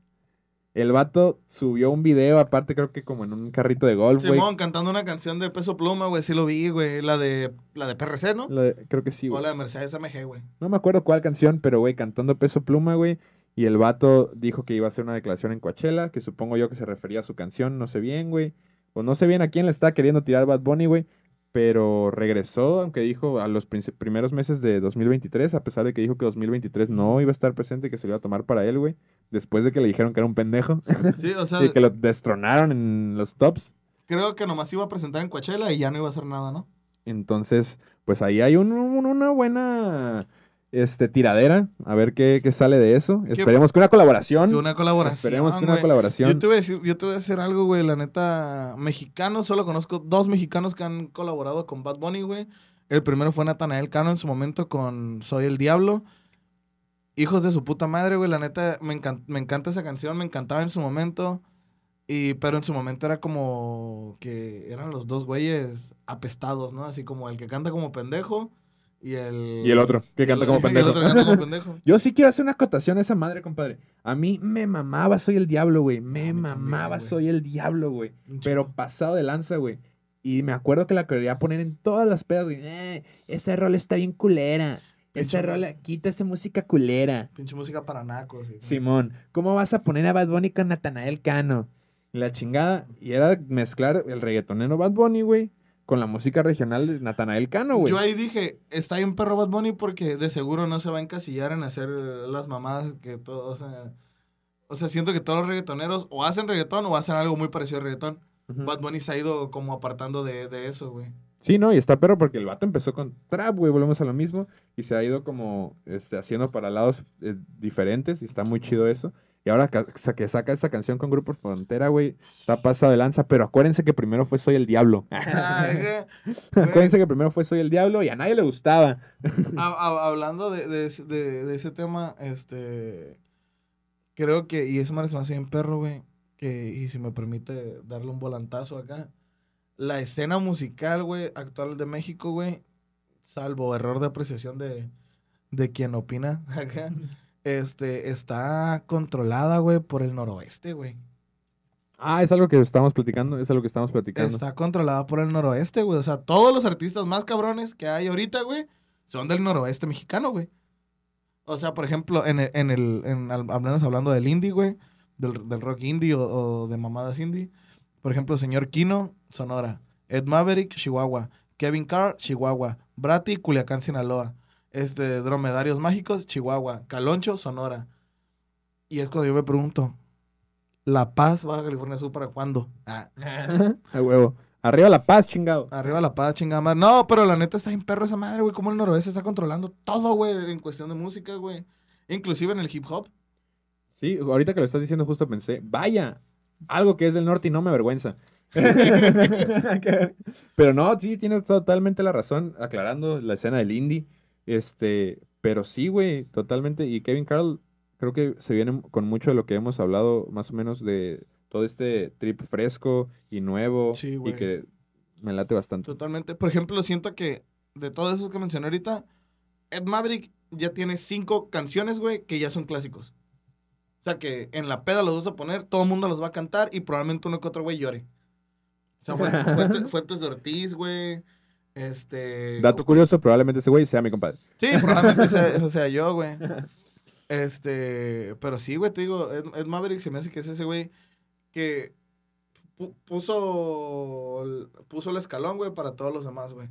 El vato subió un video, aparte creo que como en un carrito de golf, güey. Simón cantando una canción de Peso Pluma, güey. Sí lo vi, güey. La de, la de PRC, ¿no? De- creo que sí, o güey. la de Mercedes AMG, güey. No me acuerdo cuál canción, pero güey, cantando peso pluma, güey. Y el vato dijo que iba a hacer una declaración en Coachella, que supongo yo que se refería a su canción, no sé bien, güey. O no sé bien a quién le está queriendo tirar Bad Bunny, güey. Pero regresó, aunque dijo a los primeros meses de 2023, a pesar de que dijo que 2023 no iba a estar presente, que se lo iba a tomar para él, güey. Después de que le dijeron que era un pendejo Sí, o [laughs] sea, y que lo destronaron en los tops. creo que nomás iba a presentar en Coachella y ya no iba a hacer nada, ¿no? Entonces, pues ahí hay un- un- una buena este, tiradera. A ver qué, qué sale de eso. ¿Qué- Esperemos que una colaboración. Que una colaboración. Esperemos que una colaboración. Yo te, voy a decir, yo te voy a decir algo, güey. La neta, mexicano, solo conozco dos mexicanos que han colaborado con Bad Bunny, güey. El primero fue Natanael Cano en su momento con Soy el Diablo. hijos de su puta madre, güey. La neta, me, encan- me encanta esa canción, me encantaba en su momento. Y, pero en su momento era como que eran los dos güeyes apestados, ¿no? Así como el que canta como pendejo y el... Y el otro, que canta [laughs] como pendejo. [laughs] Yo sí quiero hacer una acotación a esa madre, compadre. A mí me mamaba Soy el Diablo, güey. Me también, mamaba. Soy el Diablo, güey. Pero pasado de lanza, güey. Y me acuerdo que la quería poner en todas las pedas, güey. Eh, esa rola está bien culera. Esa rola, quita esa música culera. Pinche música para nacos. sí. Simón, ¿cómo vas a poner a Bad Bunny con Natanael Cano? La chingada. Y era mezclar el reggaetonero Bad Bunny, güey, con la música regional de Natanael Cano, güey. Yo ahí dije, está bien perro Bad Bunny porque de seguro no se va a encasillar en hacer las mamadas que todos... O sea, o sea, siento que todos los reggaetoneros o hacen reggaetón o hacen algo muy parecido al reggaetón. Bad Bunny se ha ido como apartando de, de eso, güey. Sí, no, y está perro porque el vato empezó con trap, güey, volvemos a lo mismo, y se ha ido como este, haciendo para lados eh, diferentes, y está muy chido eso. Y ahora que saca esta canción con Grupo Frontera, güey, está pasado de lanza, pero acuérdense que primero fue Soy el Diablo. [laughs] Acuérdense que primero fue Soy el Diablo y a nadie le gustaba. Ha- ha- hablando de, de- de ese tema, este. Creo que, y eso me hace bien perro, güey. Que, y si me permite darle un volantazo acá. La escena musical, güey, actual de México, güey. Salvo error de apreciación de, de quien opina [laughs] acá. Este, está controlada, güey, por el noroeste, güey. Ah, es algo que estamos platicando, es algo que estamos platicando. Está controlada por el noroeste, güey. O sea, todos los artistas más cabrones que hay ahorita, güey, son del noroeste mexicano, güey. O sea, por ejemplo, en el, en el, en, al, al menos hablando del indie, güey, del, del rock indie o, o de mamadas indie. Por ejemplo, señor Kino, Sonora. Ed Maverick, Chihuahua. Kevin Carr, Chihuahua. Brati, Culiacán, Sinaloa. Este, Dromedarios Mágicos, Chihuahua. Caloncho, Sonora. Y es cuando yo me pregunto, ¿La Paz, Baja California Sur, para cuándo? Ah. [laughs] A huevo. Arriba La Paz, chingado. Arriba la paz, chingada madre. No, pero la neta está en perro esa madre, güey. Como el noroeste está controlando todo, güey, en cuestión de música, güey. Inclusive en el hip hop. Sí, ahorita que lo estás diciendo justo pensé, vaya, algo que es del norte y no me avergüenza. [laughs] pero no, sí, tienes totalmente la razón, aclarando la escena del indie. Este, pero sí, güey, totalmente. Y Kevin Carl, creo que se viene con mucho de lo que hemos hablado, más o menos, de todo este trip fresco y nuevo. Sí, y que me late bastante. Totalmente. Por ejemplo, siento que de todos esos que mencioné ahorita, Ed Maverick ya tiene cinco canciones, güey, que ya son clásicos. O sea que en la peda los vas a poner, todo el mundo los va a cantar y probablemente uno que otro güey llore. O sea, Fuentes- [laughs] Fuentes de Ortiz, güey. Este. Dato curioso, probablemente ese güey sea mi compadre. Sí, probablemente [laughs] sea, sea yo, güey. Este, pero sí, güey, te digo, Ed, Ed Maverick se me hace que es ese güey que pu- puso, puso el escalón, güey, para todos los demás, güey.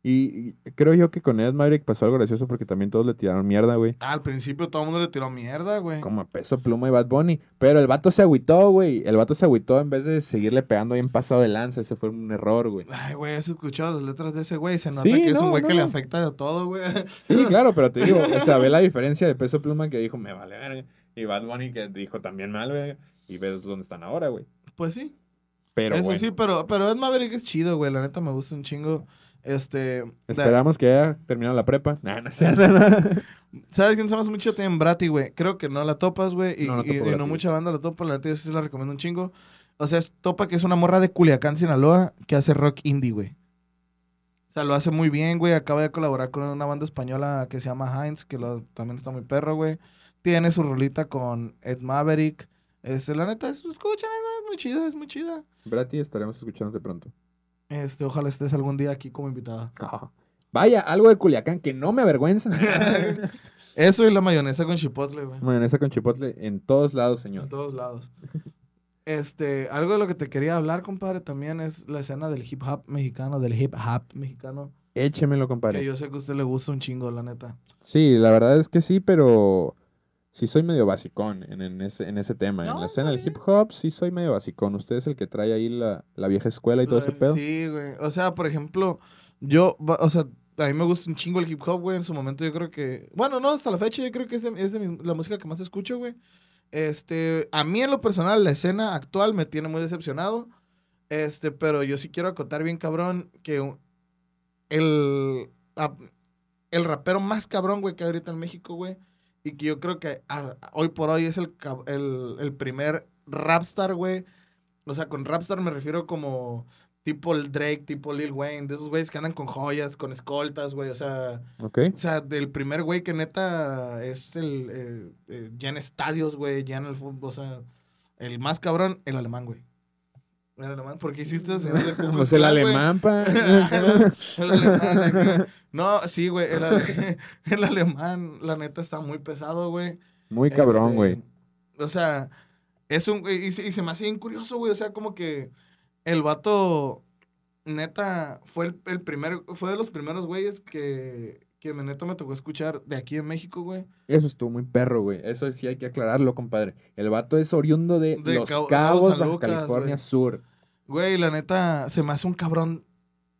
Y creo yo que con Ed Maverick pasó algo gracioso porque también todos le tiraron mierda, güey. Ah, al principio todo el mundo le tiró mierda, güey. Como a peso pluma y Bad Bunny. Pero el vato se agüitó, güey. El vato se agüitó en vez de seguirle pegando bien pasado de lanza. Ese fue un error, güey. Ay, güey, has escuchado las letras de ese güey. Se nota Sí, que es un no, güey que le afecta a todo, güey. Sí, [laughs] claro, pero te digo, o sea, ve la diferencia de peso pluma que dijo, me vale verga. Y Bad Bunny que dijo también me vale verga. Y ves dónde están ahora, güey. Pues sí. Pero Eso bueno, sí, pero, pero Ed Maverick es chido, güey. La neta me gusta un chingo. Este. esperamos que haya terminado la prepa. Nah, no cierto. [laughs] ¿Sabes quién se llama mucho? También Brati, güey. Creo que no la topas, güey. Y, No, no y- topo y no Brati. mucha banda la topa. La neta sí la recomiendo un chingo. O sea, es topa que es una morra de Culiacán, Sinaloa, que hace rock indie, güey. O sea, lo hace muy bien, güey. Acaba de colaborar con una banda española que se llama Heinz, que lo- también está muy perro, güey. Tiene su rolita con Ed Maverick. Este, la neta, es- escuchen, es muy chida, es muy chida. Brati, estaremos escuchándote pronto. Este, ojalá estés algún día aquí como invitada. [laughs] Ah, Vaya, algo de Culiacán que no me avergüenza. [laughs] Eso y la mayonesa con chipotle, güey. Mayonesa con chipotle en todos lados, En señor. todos lados. Este, algo de lo que te quería hablar, compadre, también es la escena del hip hop mexicano, del hip hop mexicano. Échemelo, Que compadre. yo sé que a usted le gusta un chingo, la neta. Sí, la verdad es que sí, pero sí soy medio basicón en, en ese, en ese tema. en la escena del hip hop sí soy medio basicón. Usted es el que trae ahí la, la vieja escuela y todo ese pedo. Sí, güey. O sea, por ejemplo, yo, o sea, a mí me gusta un chingo el hip hop, güey. En su momento yo creo que, bueno, no, hasta la fecha yo creo que es, de- es de mi- la música que más escucho, güey. Este, a mí en lo personal, la escena actual me tiene muy decepcionado. Este, pero yo sí quiero acotar bien cabrón que el, el rapero más cabrón, güey, que hay ahorita en México, güey. Y que yo creo que ah, hoy por hoy es el, el, el primer rapstar, güey. O sea, con rapstar me refiero como tipo el Drake, tipo Lil Wayne, de esos güeyes que andan con joyas, con escoltas, güey. O sea, o sea, del primer güey que neta es el, eh, eh, ya en estadios, güey, ya en el fútbol, o sea, el más cabrón, el alemán, güey. [laughs] [laughs] El alemán, porque hiciste de Ku Klux Pues el alemán, pa. el alemán. No, sí, güey, el, ale- [laughs] el alemán, la neta, está muy pesado, güey. Muy cabrón, Este, güey. O sea, es un, y, se- y se me hace bien curioso, güey, o sea, como que el vato, neta, fue el, el primer, fue de los primeros güeyes que, que me neta me tocó escuchar de aquí en México, güey. Eso estuvo muy perro, güey. Eso sí hay que aclararlo, compadre. El vato es oriundo de, De Los Cabo- Cabo Cabos, San Baja Lucas, California güey. Sur. Güey, la neta, se me hace un cabrón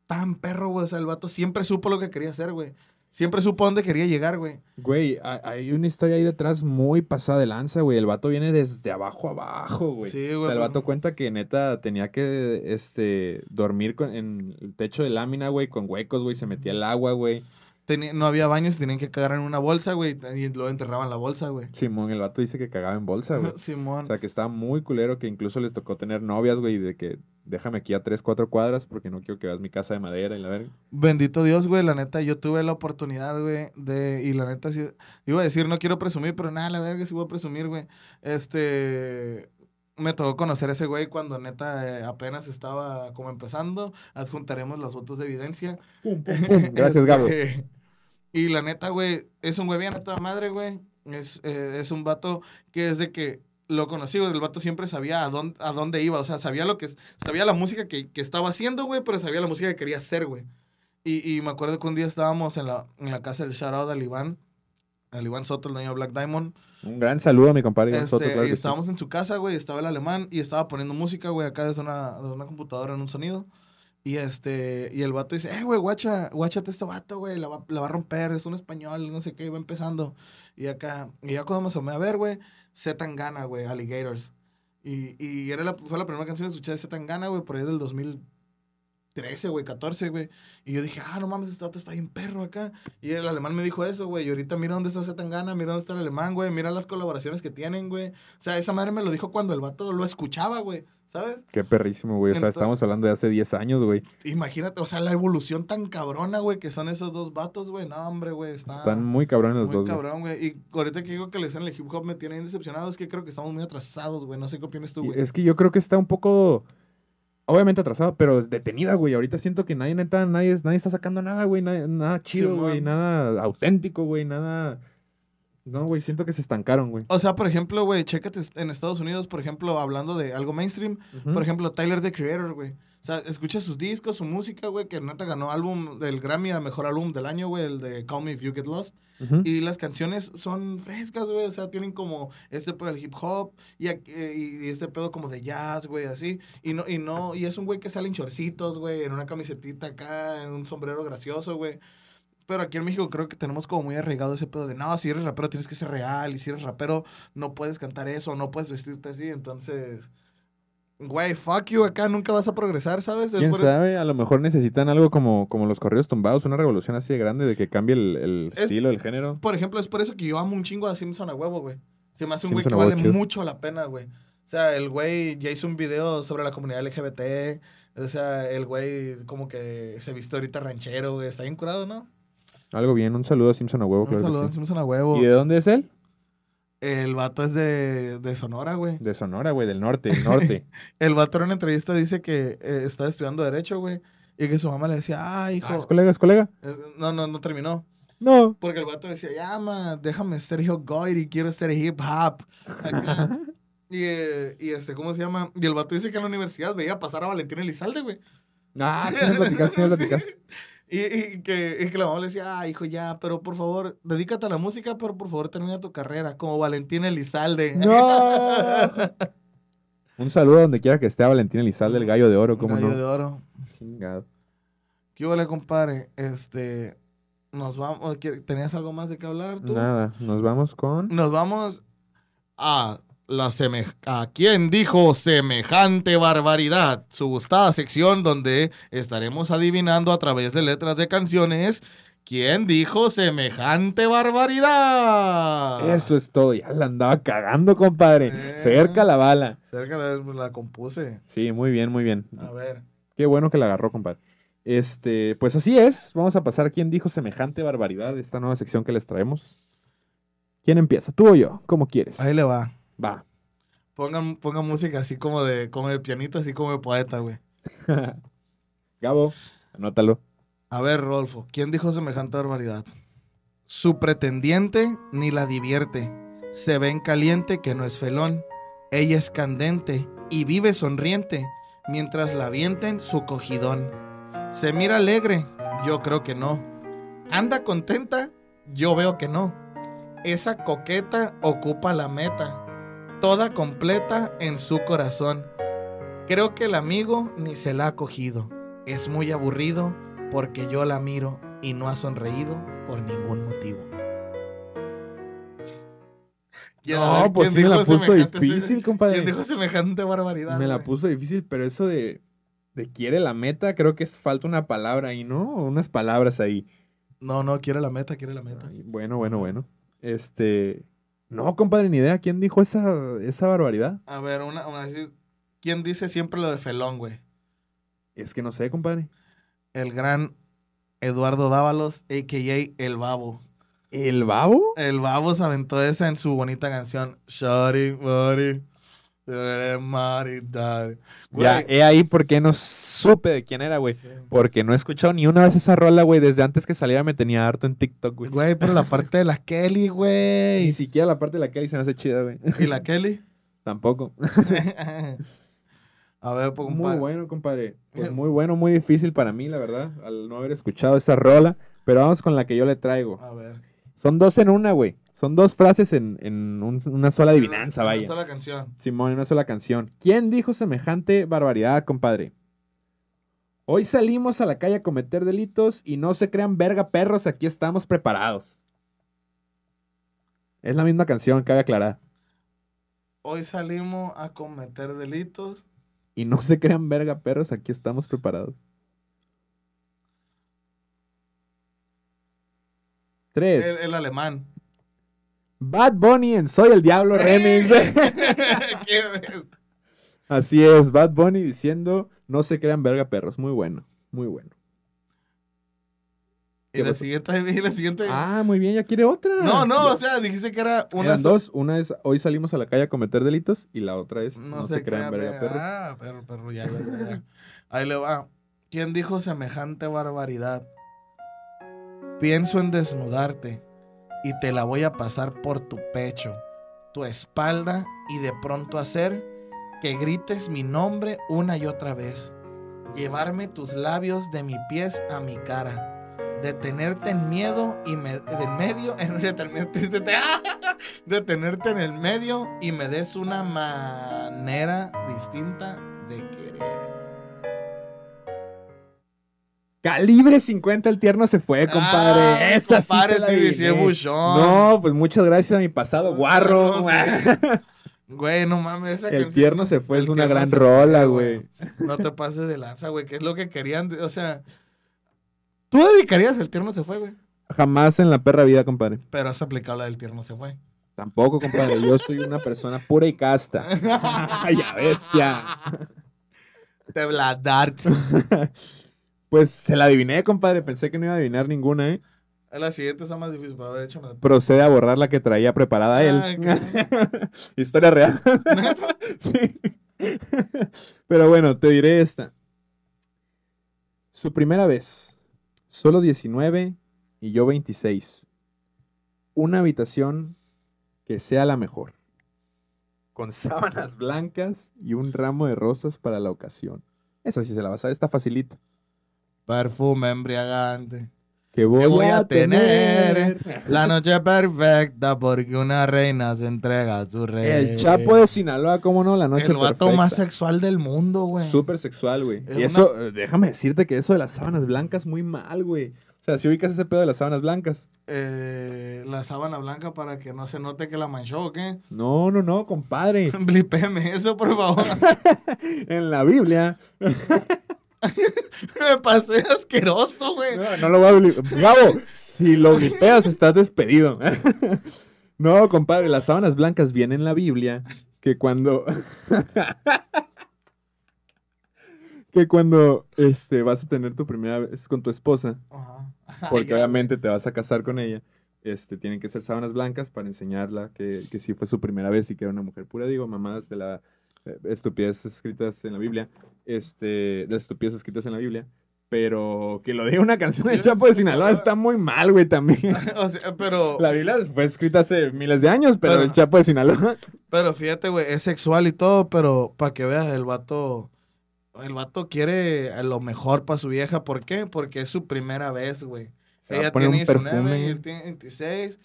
tan perro, güey. O sea, el vato siempre supo lo que quería hacer, güey. Siempre supo dónde quería llegar, güey. Güey, ha- hay una historia ahí detrás muy pasada de lanza, güey. El vato viene desde abajo abajo, güey. Sí, O güey. sea, el vato cuenta que neta tenía que este, dormir con, en el techo de lámina, güey, con huecos, güey. Se metía el agua, güey. Tenía- no había baños, tenían que cagar en una bolsa, güey. Y luego enterraban la bolsa, güey. Simón, el vato dice que cagaba en bolsa, güey. [laughs] Simón. O sea, que estaba muy culero, que incluso les tocó tener novias, güey, de que déjame aquí a tres, cuatro cuadras porque no quiero que veas mi casa de madera y la verga. Bendito Dios, güey, la neta, yo tuve la oportunidad, güey, de, y la neta, sí, iba a decir, no quiero presumir, pero nada, la verga, sí voy a presumir, güey. Este, me tocó conocer a ese güey cuando neta eh, apenas estaba como empezando, adjuntaremos las fotos de evidencia. Gracias, [laughs] Gabo. Este, Y la neta, güey, es un güey bien a toda madre, güey. Es, eh, es un vato que desde que lo conocí, güey, el vato siempre sabía a dónde, a dónde iba. O sea, sabía lo que sabía la música que, que estaba haciendo, güey, pero sabía la música que quería hacer, güey. Y, y me acuerdo que un día estábamos en la, en la casa del shoutout al Iván, al Iván Soto, el dueño de Black Diamond. Un gran saludo a mi compadre Iván Este, Soto, claro y que sí. estábamos en su casa, güey, estaba el alemán y estaba poniendo música, güey, acá desde una, desde una computadora en un sonido. Y este, y el vato dice, eh, güey, guacha, guáchate este vato, güey, la va, a romper, es un español, no sé qué, y va empezando. Y acá, y ya cuando me asomé a ver, güey, Z Tangana, güey, Alligators. Y, y era la, fue la primera canción que escuché de Z Tangana, güey, por ahí del 2013, güey, 14, güey. Y yo dije, ah, no mames, este vato está bien perro acá. Y el alemán me dijo eso, güey. Y ahorita mira dónde está Zetangana, mira dónde está el alemán, güey. Mira las colaboraciones que tienen, güey. O sea, esa madre me lo dijo cuando el vato lo escuchaba, güey. ¿Sabes? Qué perrísimo, güey. O sea, Entonces- estamos hablando de hace 10 años, güey. Imagínate, o sea, la evolución tan cabrona, güey, que son esos dos vatos, güey. No, hombre, güey. Está Están muy cabrones los muy dos, güey. cabrón, güey. Y ahorita que digo que la escena del hip hop me tiene bien decepcionado, es que creo que estamos muy atrasados, güey. No sé qué opinas tú, güey. Es que yo creo que está un poco, obviamente atrasado, pero detenida, güey. Ahorita siento que nadie, neta, nadie, nadie está sacando nada, güey. Nada, nada chido, güey. Nada auténtico, güey. Nada... No, güey, siento que se estancaron, güey. O sea, por ejemplo, güey, chécate en Estados Unidos, por ejemplo, hablando de algo mainstream. Por ejemplo, Tyler, the Creator, güey. Sea, escucha sus discos, su música, güey, que neta ganó álbum del Grammy a Mejor Álbum del Año, güey, el de Call Me If You Get Lost. Ujú. Y las canciones son frescas, güey, o sea, tienen como este pedo del hip hop y, eh, y este pedo como de jazz, güey, así. Y no, y no, y es un güey que sale en chorcitos, güey, en una camisetita acá, en un sombrero gracioso, güey. Pero aquí en México creo que tenemos como muy arraigado ese pedo de, no, si eres rapero tienes que ser real, y si eres rapero no puedes cantar eso, no puedes vestirte así, entonces... Güey, fuck you, acá nunca vas a progresar, ¿sabes? Es ¿Quién por- sabe? A lo mejor necesitan algo como, como los corridos tumbados, una revolución así de grande de que cambie el, el Es- estilo, el género. Por ejemplo, es por eso que yo amo un chingo a Simpson a huevo, güey. Se me hace un güey que vale chido. mucho la pena, güey. O sea, el güey ya hizo un video sobre la comunidad LGBT. O sea, el güey como que se viste ahorita ranchero, güey. Está bien curado, ¿no? Algo bien, un saludo a Simpson a huevo, Un claro saludo a. Simpson a huevo. ¿Y de dónde es él? El vato es de, de Sonora, güey. De Sonora, güey, del norte, el norte. [laughs] El vato en una entrevista dice que eh, está estudiando Derecho, güey. Y que su mamá le decía, ah, hijo. Ah, ¿Es colega, es colega? Eh, No, no, no terminó. No. Porque el vato decía, ya, ma, déjame ser hip goy y quiero ser hip hop. Acá. [laughs] y, eh, y este, ¿cómo se llama? Y el vato dice que en la universidad veía pasar a Valentín Elizalde, güey. Ah, sí me platicaste, sí me [laughs] platicaste. Y, y que, y que la mamá le decía, ah, hijo, ya, pero por favor, dedícate a la música, pero por favor termina tu carrera como Valentín Elizalde. ¡No! [laughs] Un saludo donde quiera que esté a Valentín Elizalde, el gallo de oro, ¿cómo Gallo no? de oro. Chingado. ¿Qué huele, compadre? Este, nos vamos, ¿qué- ¿tenías algo más de qué hablar tú? Nada, nos vamos con... Nos vamos a la a quién dijo semejante barbaridad, su gustada sección donde estaremos adivinando a través de letras de canciones quién dijo semejante barbaridad. Eso es todo. Ya la andaba cagando, compadre. Eh. Cerca la bala. Cerca la, la compuse. Sí, muy bien, muy bien. A ver. Qué bueno que la agarró, compadre. Este, pues así es. Vamos a pasar a quién dijo semejante barbaridad de esta nueva sección que les traemos. ¿Quién empieza? ¿Tú o yo? ¿Cómo quieres? Ahí le va. Va. Pongan, pongan música así como de, como de pianito, así como de poeta, güey. [laughs] Gabo, anótalo. A ver, Rolfo, ¿quién dijo semejante barbaridad? Su pretendiente ni la divierte. Se ve en caliente que no es felón. Ella es candente y vive sonriente mientras la avienten su cogidón. Se mira alegre, yo creo que no. Anda contenta, yo veo que no. Esa coqueta ocupa la meta, toda completa en su corazón. Creo que el amigo ni se la ha cogido. Es muy aburrido porque yo la miro y no ha sonreído por ningún motivo. ¿Quién- a No, ver, pues sí me la puso difícil, compadre. ¿Quién dijo semejante barbaridad? Me la puso difícil, pero eso de, de quiere la meta, creo que es falta una palabra ahí, ¿no? Unas palabras ahí. No, no, quiere la meta, quiere la meta. Ay, bueno, bueno, bueno. Este. No, compadre, ni idea. ¿Quién dijo esa, esa barbaridad? A ver, una, una ¿Quién dice siempre lo de felón, güey? Es que no sé, compadre. El gran Eduardo Dávalos, a.k.a. El Babo. ¿El babo? El Babo se aventó esa en su bonita canción. Shorty, buddy, you eres Mari, daddy. Ya, he ahí porque no supe de quién era, güey. sí. Porque no he escuchado ni una vez esa rola, güey. Desde antes que saliera me tenía harto en TikTok, güey. Güey, pero la parte de la [laughs] Kelly, Ni güey. siquiera la parte de la Kelly se me hace chida, güey. ¿Y la [laughs] Kelly? Tampoco. [laughs] A ver, pues, Muy bueno, compadre. Pues muy bueno, muy difícil para mí, la verdad, al no haber escuchado esa rola. Pero vamos con la que yo le traigo. A ver. Son dos en una, güey. Son dos frases en, en un- una sola adivinanza, Una vaya. sola canción. Simón, una sola canción. ¿Quién dijo semejante barbaridad, compadre? Hoy salimos a la calle a cometer delitos y no se crean verga perros, aquí estamos preparados. Es la misma canción, cabe aclarar. Hoy salimos a cometer delitos. Y no se crean verga perros, aquí estamos preparados. Tres. El, el alemán. Bad Bunny en Soy el Diablo Remix. [laughs] ¿Qué ves? Así es, Bad Bunny diciendo no se crean verga perros. Muy bueno, muy bueno. Y ¿Qué la siguiente, [laughs] y la siguiente. Ah, muy bien, ya quiere otra. no, no, Ya- o sea, dijiste que era una. Eran dos. Una es hoy salimos a la calle a cometer delitos y la otra es no, No, se, se crean verga perros. Ah, perro, perro, ya, ya. Ahí le va. ¿Quién dijo semejante barbaridad? Pienso en desnudarte y te la voy a pasar por tu pecho, tu espalda y de pronto hacer que grites mi nombre una y otra vez. Llevarme tus labios de mi pies a mi cara. Detenerte en miedo y me, de medio, en, [laughs] detenerte, de- detenerte en el medio y me des una manera distinta de querer. Calibre 50 el tierno se fue, compadre. Ah, Esa sí compadre, se la sí, sí. No, pues muchas gracias a mi pasado guarro. No, sí. [laughs] Güey, no mames, esa el canción- tierno se fue, es una gran rola, güey. No te pases de lanza, güey, que es lo que querían, de- o sea, tú dedicarías el tierno se fue, güey, Jamás en la perra vida, compadre. pero has aplicado la del tierno se fue. Tampoco, compadre. Yo soy una persona pura y casta. [laughs] ya bestia. Te bladarts. [laughs] Pues se la adiviné, compadre. Pensé que no iba a adivinar ninguna, ¿eh? La siguiente está más difícil. Procede a borrar la que traía preparada él. Ah, [laughs] Historia real. [laughs] sí. Pero bueno, te diré esta. Su primera vez. Solo 19 y yo 26. Una habitación que sea la mejor. Con sábanas blancas y un ramo de rosas para la ocasión. Esa sí se la vas a ver, está facilita. Perfume embriagante. Que voy, Que voy a, a tener. tener La noche perfecta porque una reina se entrega a su rey. El Chapo de Sinaloa, ¿cómo no? La noche El vato perfecta. más sexual del mundo, güey. Súper sexual, güey. Es Y eso, déjame decirte que eso de las sábanas blancas muy mal, güey. O sea, si ubicas ese pedo de las sábanas blancas. Eh, la sábana blanca para que no se note que la manchó, ¿o qué? No, no, no, compadre. [laughs] Blipeme eso, por favor. [laughs] en la Biblia. [laughs] [laughs] Me pasé asqueroso, güey. No, no lo voy a Gabo, si lo blipeas, estás despedido. [laughs] No, compadre, las sábanas blancas vienen en la Biblia que cuando. [laughs] que cuando este, vas a tener tu primera vez con tu esposa, Ajá. porque obviamente te vas a casar con ella, este, tienen que ser sábanas blancas para enseñarla que, que sí fue su primera vez y que era una mujer pura. Digo, mamadas de la estupidez escritas en la Biblia, este, de las estupideces escritas en la Biblia. Pero que lo diga una canción de Sí, Chapo de Sinaloa está muy mal, güey, también. [laughs] o sea, pero, [laughs] La Biblia fue escrita hace miles de años, pero Pero- el Chapo de Sinaloa. [laughs] pero fíjate, güey, es sexual y todo, pero para que veas, el vato, el vato quiere lo mejor para su vieja. ¿Por qué? Porque es su primera vez, güey. Ella tiene un 19 y él tiene 26.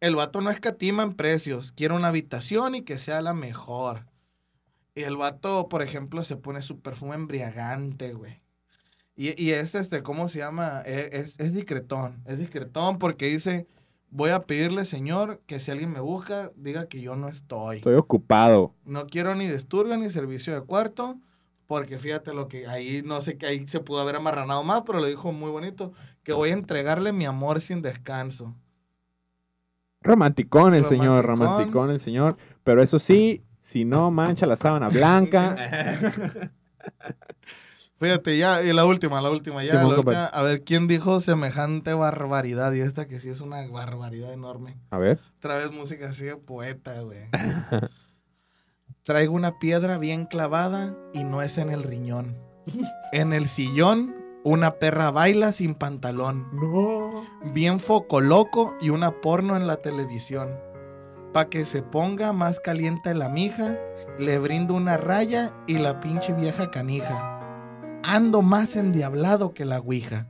El vato no escatima en precios. Quiere una habitación y que sea la mejor. Y el vato, por ejemplo, se pone su perfume embriagante, güey. Y, y es este, ¿cómo se llama? E- Es, es discretón. Es discretón porque dice, voy a pedirle, señor, que si alguien me busca, diga que yo no estoy. Estoy ocupado. No quiero ni disturbio ni servicio de cuarto. Porque fíjate lo que ahí, no sé que ahí se pudo haber amarranado más, pero lo dijo muy bonito. Que voy a entregarle mi amor sin descanso. Romanticón el señor, romanticón el señor. Pero eso sí, si no mancha la sábana blanca. [laughs] Fíjate, ya, y la última, la última, ya, la última. A ver, ¿quién dijo semejante barbaridad? Y esta que sí es una barbaridad enorme. A ver. Otra vez música así de poeta, güey. [laughs] Traigo una piedra bien clavada y no es en el riñón. En el sillón, una perra baila sin pantalón. No. Bien foco loco y una porno en la televisión. Pa' que se ponga más caliente la mija, le brindo una raya y la pinche vieja canija. Ando más endiablado que la ouija.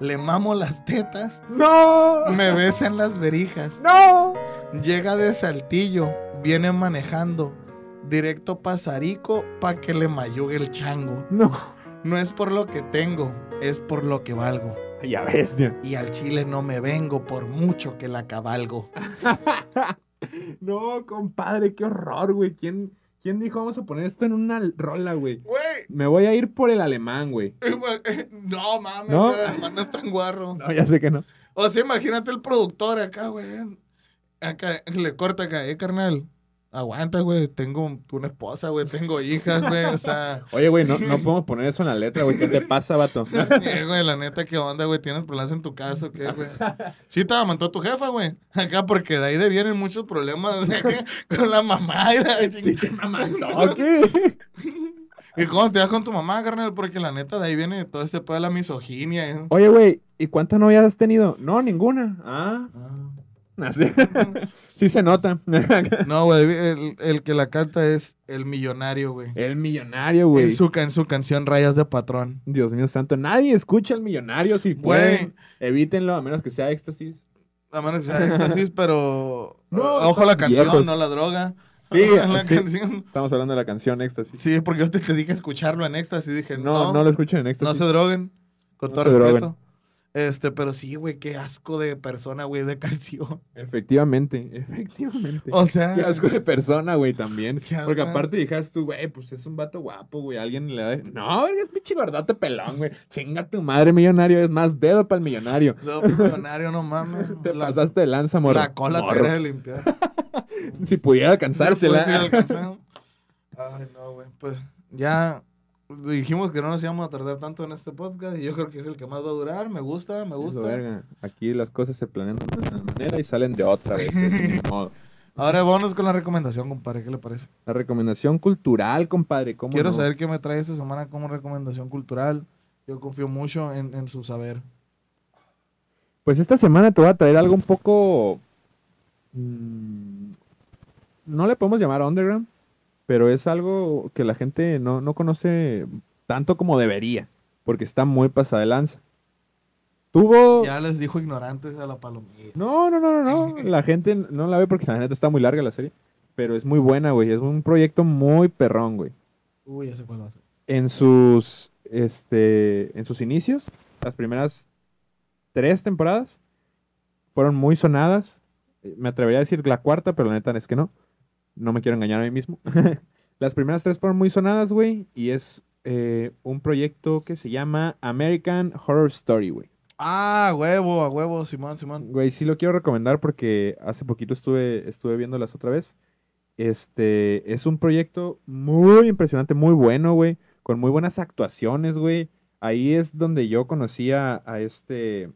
Le mamo las tetas, No. me besan las verijas. No. Llega de Saltillo, viene manejando. Directo pasarico pa' que le mayugue el chango. No. No es por lo que tengo, es por lo que valgo. Ya bestia. Y al chile no me vengo por mucho que la cabalgo. [laughs] No, compadre, qué horror, güey. ¿Quién, ¿Quién dijo vamos a poner esto en una rola, güey? Güey, Me voy a ir por el alemán, güey. [laughs] no mames, ¿No? el man no es tan guarro. No, ya sé que no. O sea, imagínate el productor acá, güey. Acá le corta acá, eh, carnal. Aguanta, güey. Tengo una esposa, güey. Tengo hijas, güey. O sea, [laughs] Oye, güey, no, no podemos poner eso en la letra, güey. ¿Qué te pasa, vato? [laughs] sí, güey, la neta, ¿qué onda, güey? ¿Tienes problemas en tu casa o qué, güey? [laughs] Sí te amantó tu jefa, güey. Acá, porque de ahí de vienen muchos problemas de con la mamá y la Sí, te. ¿Qué? ¿Y cómo te das con tu mamá, carnal? Porque la neta, de ahí viene todo este pedo de la misoginia. ¿eh? Oye, güey, ¿y cuántas novias has tenido? No, ninguna. Ah. [laughs] Así. sí se nota. [laughs] No, güey, el, el que la canta es el millonario, güey. El millonario, güey. En su, en su canción Rayas de Patrón. Dios mío santo, nadie escucha al millonario si pueden. Evítenlo, a menos que sea éxtasis. A menos que sea éxtasis, [laughs] pero... No, ojo la canción, viejos. no la droga. Sí, la sí. canción. Estamos hablando de la canción éxtasis. Sí, porque yo te, te dije escucharlo en éxtasis. Dije, No, no, no, lo escuchen en no éxtasis. se droguen. Con No todo respeto. droguen. Este, pero sí, güey, qué asco de persona, güey, de [laughs] canción. Efectivamente, efectivamente. O sea, Qué asco de persona, güey, también. Porque aparte dijeras tú, güey, pues es un vato guapo, güey. Alguien le da. No, es pinche gordote pelón, güey. Chinga tu madre, millonario. Es más dedo para el millonario. no, millonario, no mames. [laughs] Te la, pasaste de lanza, morro. la cola te Morro. de limpiar. [laughs] Si pudiera alcanzársela. Sí, pues, sí, alcanzamos. Ay, no, güey. Pues ya dijimos que no nos íbamos a tardar tanto en este podcast y yo creo que es el que más va a durar. Me gusta, me gusta. verga. Aquí las cosas se planean de una manera y salen de otra vez. [laughs] modo. Ahora vámonos con la recomendación, compadre. ¿Qué le parece? La recomendación cultural, compadre. ¿cómo Quiero no? saber qué me trae esta semana como recomendación cultural. Yo confío mucho en, en su saber. Pues esta semana te voy a traer algo un poco. mm, no le podemos llamar underground, pero es algo que la gente no, no conoce tanto como debería, porque está muy pasada de lanza. Tuvo. Ya les dijo ignorantes a la palomilla. No, no, no, no, no. La [laughs] gente no la ve porque la neta está muy larga la serie. Pero es muy buena, güey. Es un proyecto muy perrón, güey. Uy, ya sé cuál va a ser. En sus, este, en sus inicios, las primeras tres temporadas fueron muy sonadas. Me atrevería a decir la cuarta, pero la neta es que no. No me quiero engañar a mí mismo. [laughs] las primeras tres fueron muy sonadas, güey. Y es eh, un proyecto que se llama American Horror Story, güey. Ah, a huevo, a huevo, Simón, Simón. Güey, sí lo quiero recomendar porque hace poquito estuve, estuve viéndolas otra vez. Este, es un proyecto muy impresionante, muy bueno, güey. Con muy buenas actuaciones, güey. Ahí es donde yo conocía a este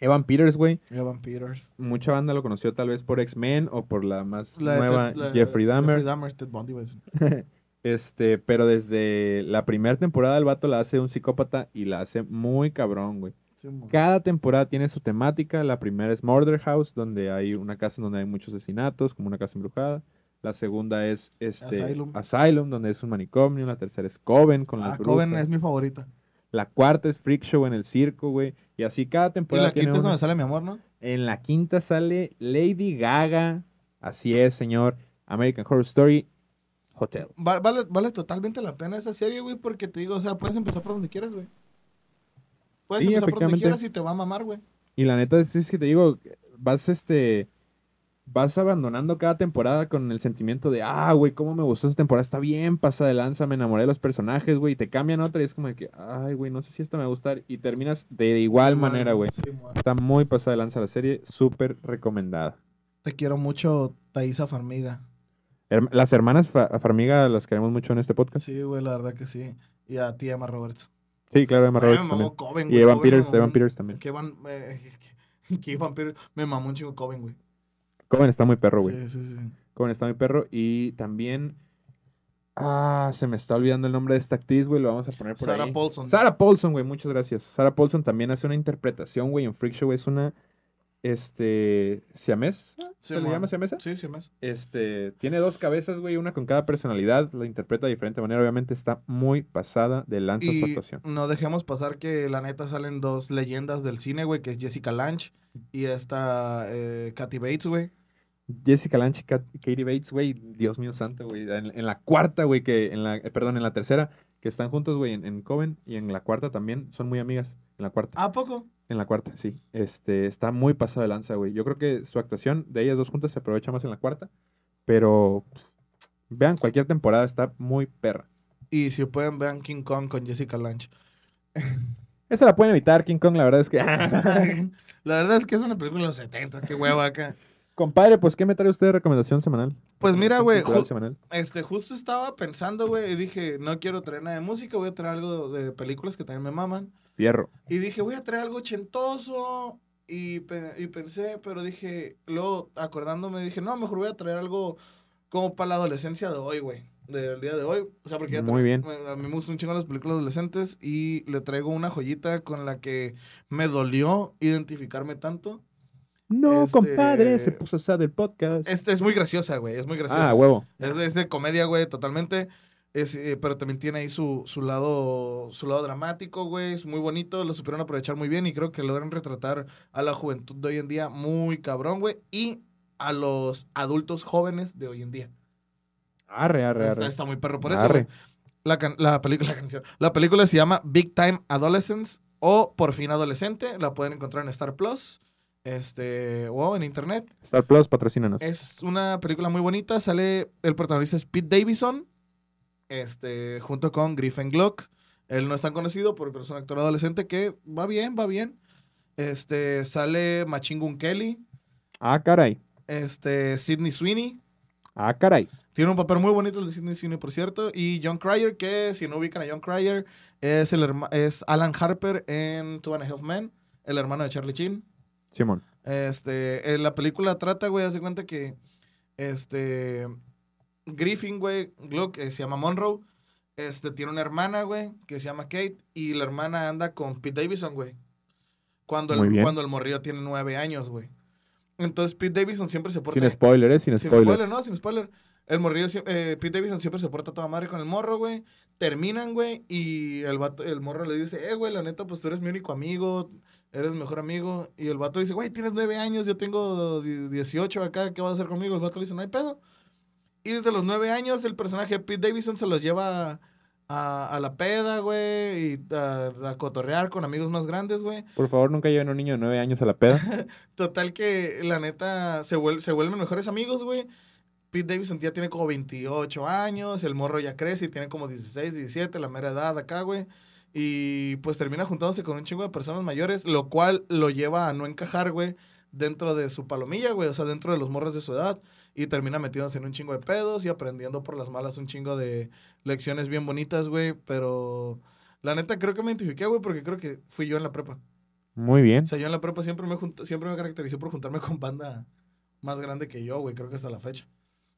Evan Peters, güey. Evan Peters. Mucha banda lo conoció tal vez por X-Men o por la más La nueva la- Jeffrey Dahmer. Jeffrey Dahmer, Ted Bundy, güey. [laughs] Este, pero desde la primera temporada el vato la hace un psicópata y la hace muy cabrón, güey. Cada temporada tiene su temática. La primera es Murder House, donde hay una casa donde hay muchos asesinatos, como una casa embrujada. La segunda es este, Asylum. Asylum. donde es un manicomio. La tercera es Coven, con las Ah, Coven brujas. es mi favorita. La cuarta es Freak Show en el circo, güey. Y así cada Y temporada la tiene quinta es donde sale mi amor, ¿no? En la quinta sale Lady Gaga. Así es, señor. American Horror Story Hotel. Va- Vale, vale totalmente la pena esa serie, güey, porque te digo, o sea, puedes empezar por donde quieras, güey. Puedes Sí, empezar por donde quieras y te va a mamar, güey. Y la neta es que te digo, vas este. Vas abandonando cada temporada con el sentimiento de, ah, güey, cómo me gustó esta temporada, está bien, pasa de lanza, me enamoré de los personajes, güey, y te cambian otra y es como de que, ay, güey, no sé si esta me va a gustar, y terminas de igual manera, güey. Sí. Está muy pasada de lanza la serie, súper recomendada. Te quiero mucho, Thaisa Farmiga. Las hermanas Fa- Farmiga las queremos mucho en este podcast. Sí, güey, la verdad que sí. Y a ti, Emma Roberts. Sí, claro, Emma Ay, me Roberts también. mamó Coven, Y. Evan Coven Peters, Evan Peters también. Que Evan, eh, [laughs] que Evan Peters me mamó un chingo Coven, güey. Coven está muy perro, güey. Sí, sí, sí. Coven está muy perro. Y también. Ah, se me está olvidando el nombre de esta actriz, güey. Lo vamos a poner por Sarah ahí. Paulson. Sarah Paulson, güey. Muchas gracias. Sarah Paulson también hace una interpretación, güey, en Freak Show. Es una. Este. ¿Siamés? ¿Se le llama siamesa? Sí, mes. Este. Tiene dos cabezas, güey. Una con cada personalidad. La interpreta de diferente manera. Obviamente está muy pasada de lanza su actuación. no dejemos pasar que la neta salen dos leyendas del cine, güey, que es Jessica Lange y esta eh, Kathy Bates, güey. Jessica Lange y Katie Bates, güey, Dios mío santo, güey. En, en la cuarta, güey, que en la, eh, perdón, en la tercera, que están juntos, güey, en, en Coven, y en la cuarta también, son muy amigas. En la cuarta, ¿A poco? en la cuarta, sí. Este, está muy pasado de lanza, güey. Yo creo que su actuación de ellas dos juntas se aprovecha más en la cuarta, pero pff, vean, cualquier temporada está muy perra. Y si pueden, vean King Kong con Jessica Lange. [laughs] Esa la pueden evitar, King Kong, la verdad es que... [laughs] la verdad es que es una película de los 70, qué huevo acá. Compadre, pues, ¿qué me trae usted de recomendación semanal? Pues mira, güey, ju-. Este, justo estaba pensando, güey, y dije, no quiero traer nada de música, voy a traer algo de películas que también me maman. Fierro. Y dije, voy a traer algo ochentoso. Y, pe- y pensé, pero dije, luego acordándome, dije, no, mejor voy a traer algo como para la adolescencia de hoy, güey. Del día de hoy. O sea, porque ya Muy bien. A mí me gustan un chingo las películas adolescentes y le traigo una joyita con la que me dolió identificarme tanto. No, Este- compadre, se puso sad el podcast. Este es muy graciosa, güey, es muy graciosa. ah, huevo. Es de, es de comedia, güey, totalmente. Es, eh, pero también tiene ahí su, su lado su lado dramático, güey. Es muy bonito, lo supieron aprovechar muy bien y creo que logran retratar a la juventud de hoy en día muy cabrón, güey. Y a los adultos jóvenes de hoy en día. Arre, arre, arre. está muy perro por eso, Arre. La, la película, la canción. La película se llama Big Time Adolescence o Por fin Adolescente. La pueden encontrar en Star Plus. Este, o en internet. Star Plus, patrocínanos. Es una película muy bonita. Sale el protagonista es Pete Davidson. Este, junto con Griffin Gluck. Él no es tan conocido, pero es un actor adolescente que va bien, va bien. Este, sale Machine Gun Kelly. Ah, caray. Este, Sidney Sweeney. Ah, caray. Tiene un papel muy bonito el de Sidney Sweeney, por cierto. Y John Cryer, que si no ubican a John Cryer, es, el herma- es Alan Harper en Two and a Half Men, el hermano de Charlie Chin. Simón. Este, en la película trata, güey, hace cuenta que, este, Griffin, güey, Gluck, eh, se llama Monroe, este, tiene una hermana, güey, que se llama Kate, y la hermana anda con Pete Davidson, güey. Cuando el, cuando el morrillo tiene nueve años, güey. Entonces Pete Davidson siempre se porta... Sin spoiler, ¿eh? Sin, Sin spoiler. spoiler, ¿no? Sin spoiler. El morrillo, eh, Pete Davidson siempre se porta toda madre con el morro, güey. Terminan, güey, y el, vato, el morro le dice, eh, güey, la neta, pues tú eres mi único amigo, eres mejor amigo. Y el vato dice, güey, tienes nueve años, yo tengo die- 18 acá, ¿qué vas a hacer conmigo? El vato le dice, no hay pedo. Y desde los nueve años el personaje de Pete Davidson se los lleva a, a la peda, güey, y a, a cotorrear con amigos más grandes, güey. Por favor, nunca lleven a un niño de nueve años a la peda. [laughs] Total que la neta se, vuel- se vuelven mejores amigos, güey. Pete Davidson ya tiene como 28 años, el morro ya crece y tiene como 16, 17, la mera edad acá, güey. Y pues termina juntándose con un chingo de personas mayores, lo cual lo lleva a no encajar, güey, dentro de su palomilla, güey, o sea, dentro de los morros de su edad. Y termina metiéndose en un chingo de pedos y aprendiendo por las malas un chingo de lecciones bien bonitas, güey. Pero la neta creo que me identifiqué, güey, porque creo que fui yo en la prepa. Muy bien. O sea, yo en la prepa siempre me, siempre me caracterizé por juntarme [laughs] con banda más grande que yo, güey, creo que hasta la fecha.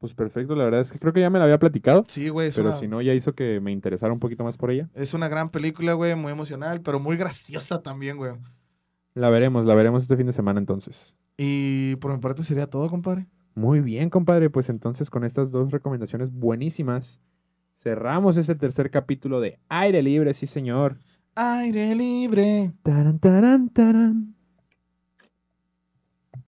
Pues perfecto, la verdad es que creo que ya me la había platicado, Sí, güey, pero una, si no, ya hizo que me interesara un poquito más por ella. es una gran película, güey, muy emocional, pero muy graciosa también, güey. La veremos, la veremos este fin de semana entonces. Y por mi parte sería todo, compadre. Muy bien, compadre. Pues entonces con estas dos recomendaciones buenísimas, cerramos ese tercer capítulo de Aire Libre, sí señor. Aire libre. Taran, taran, taran.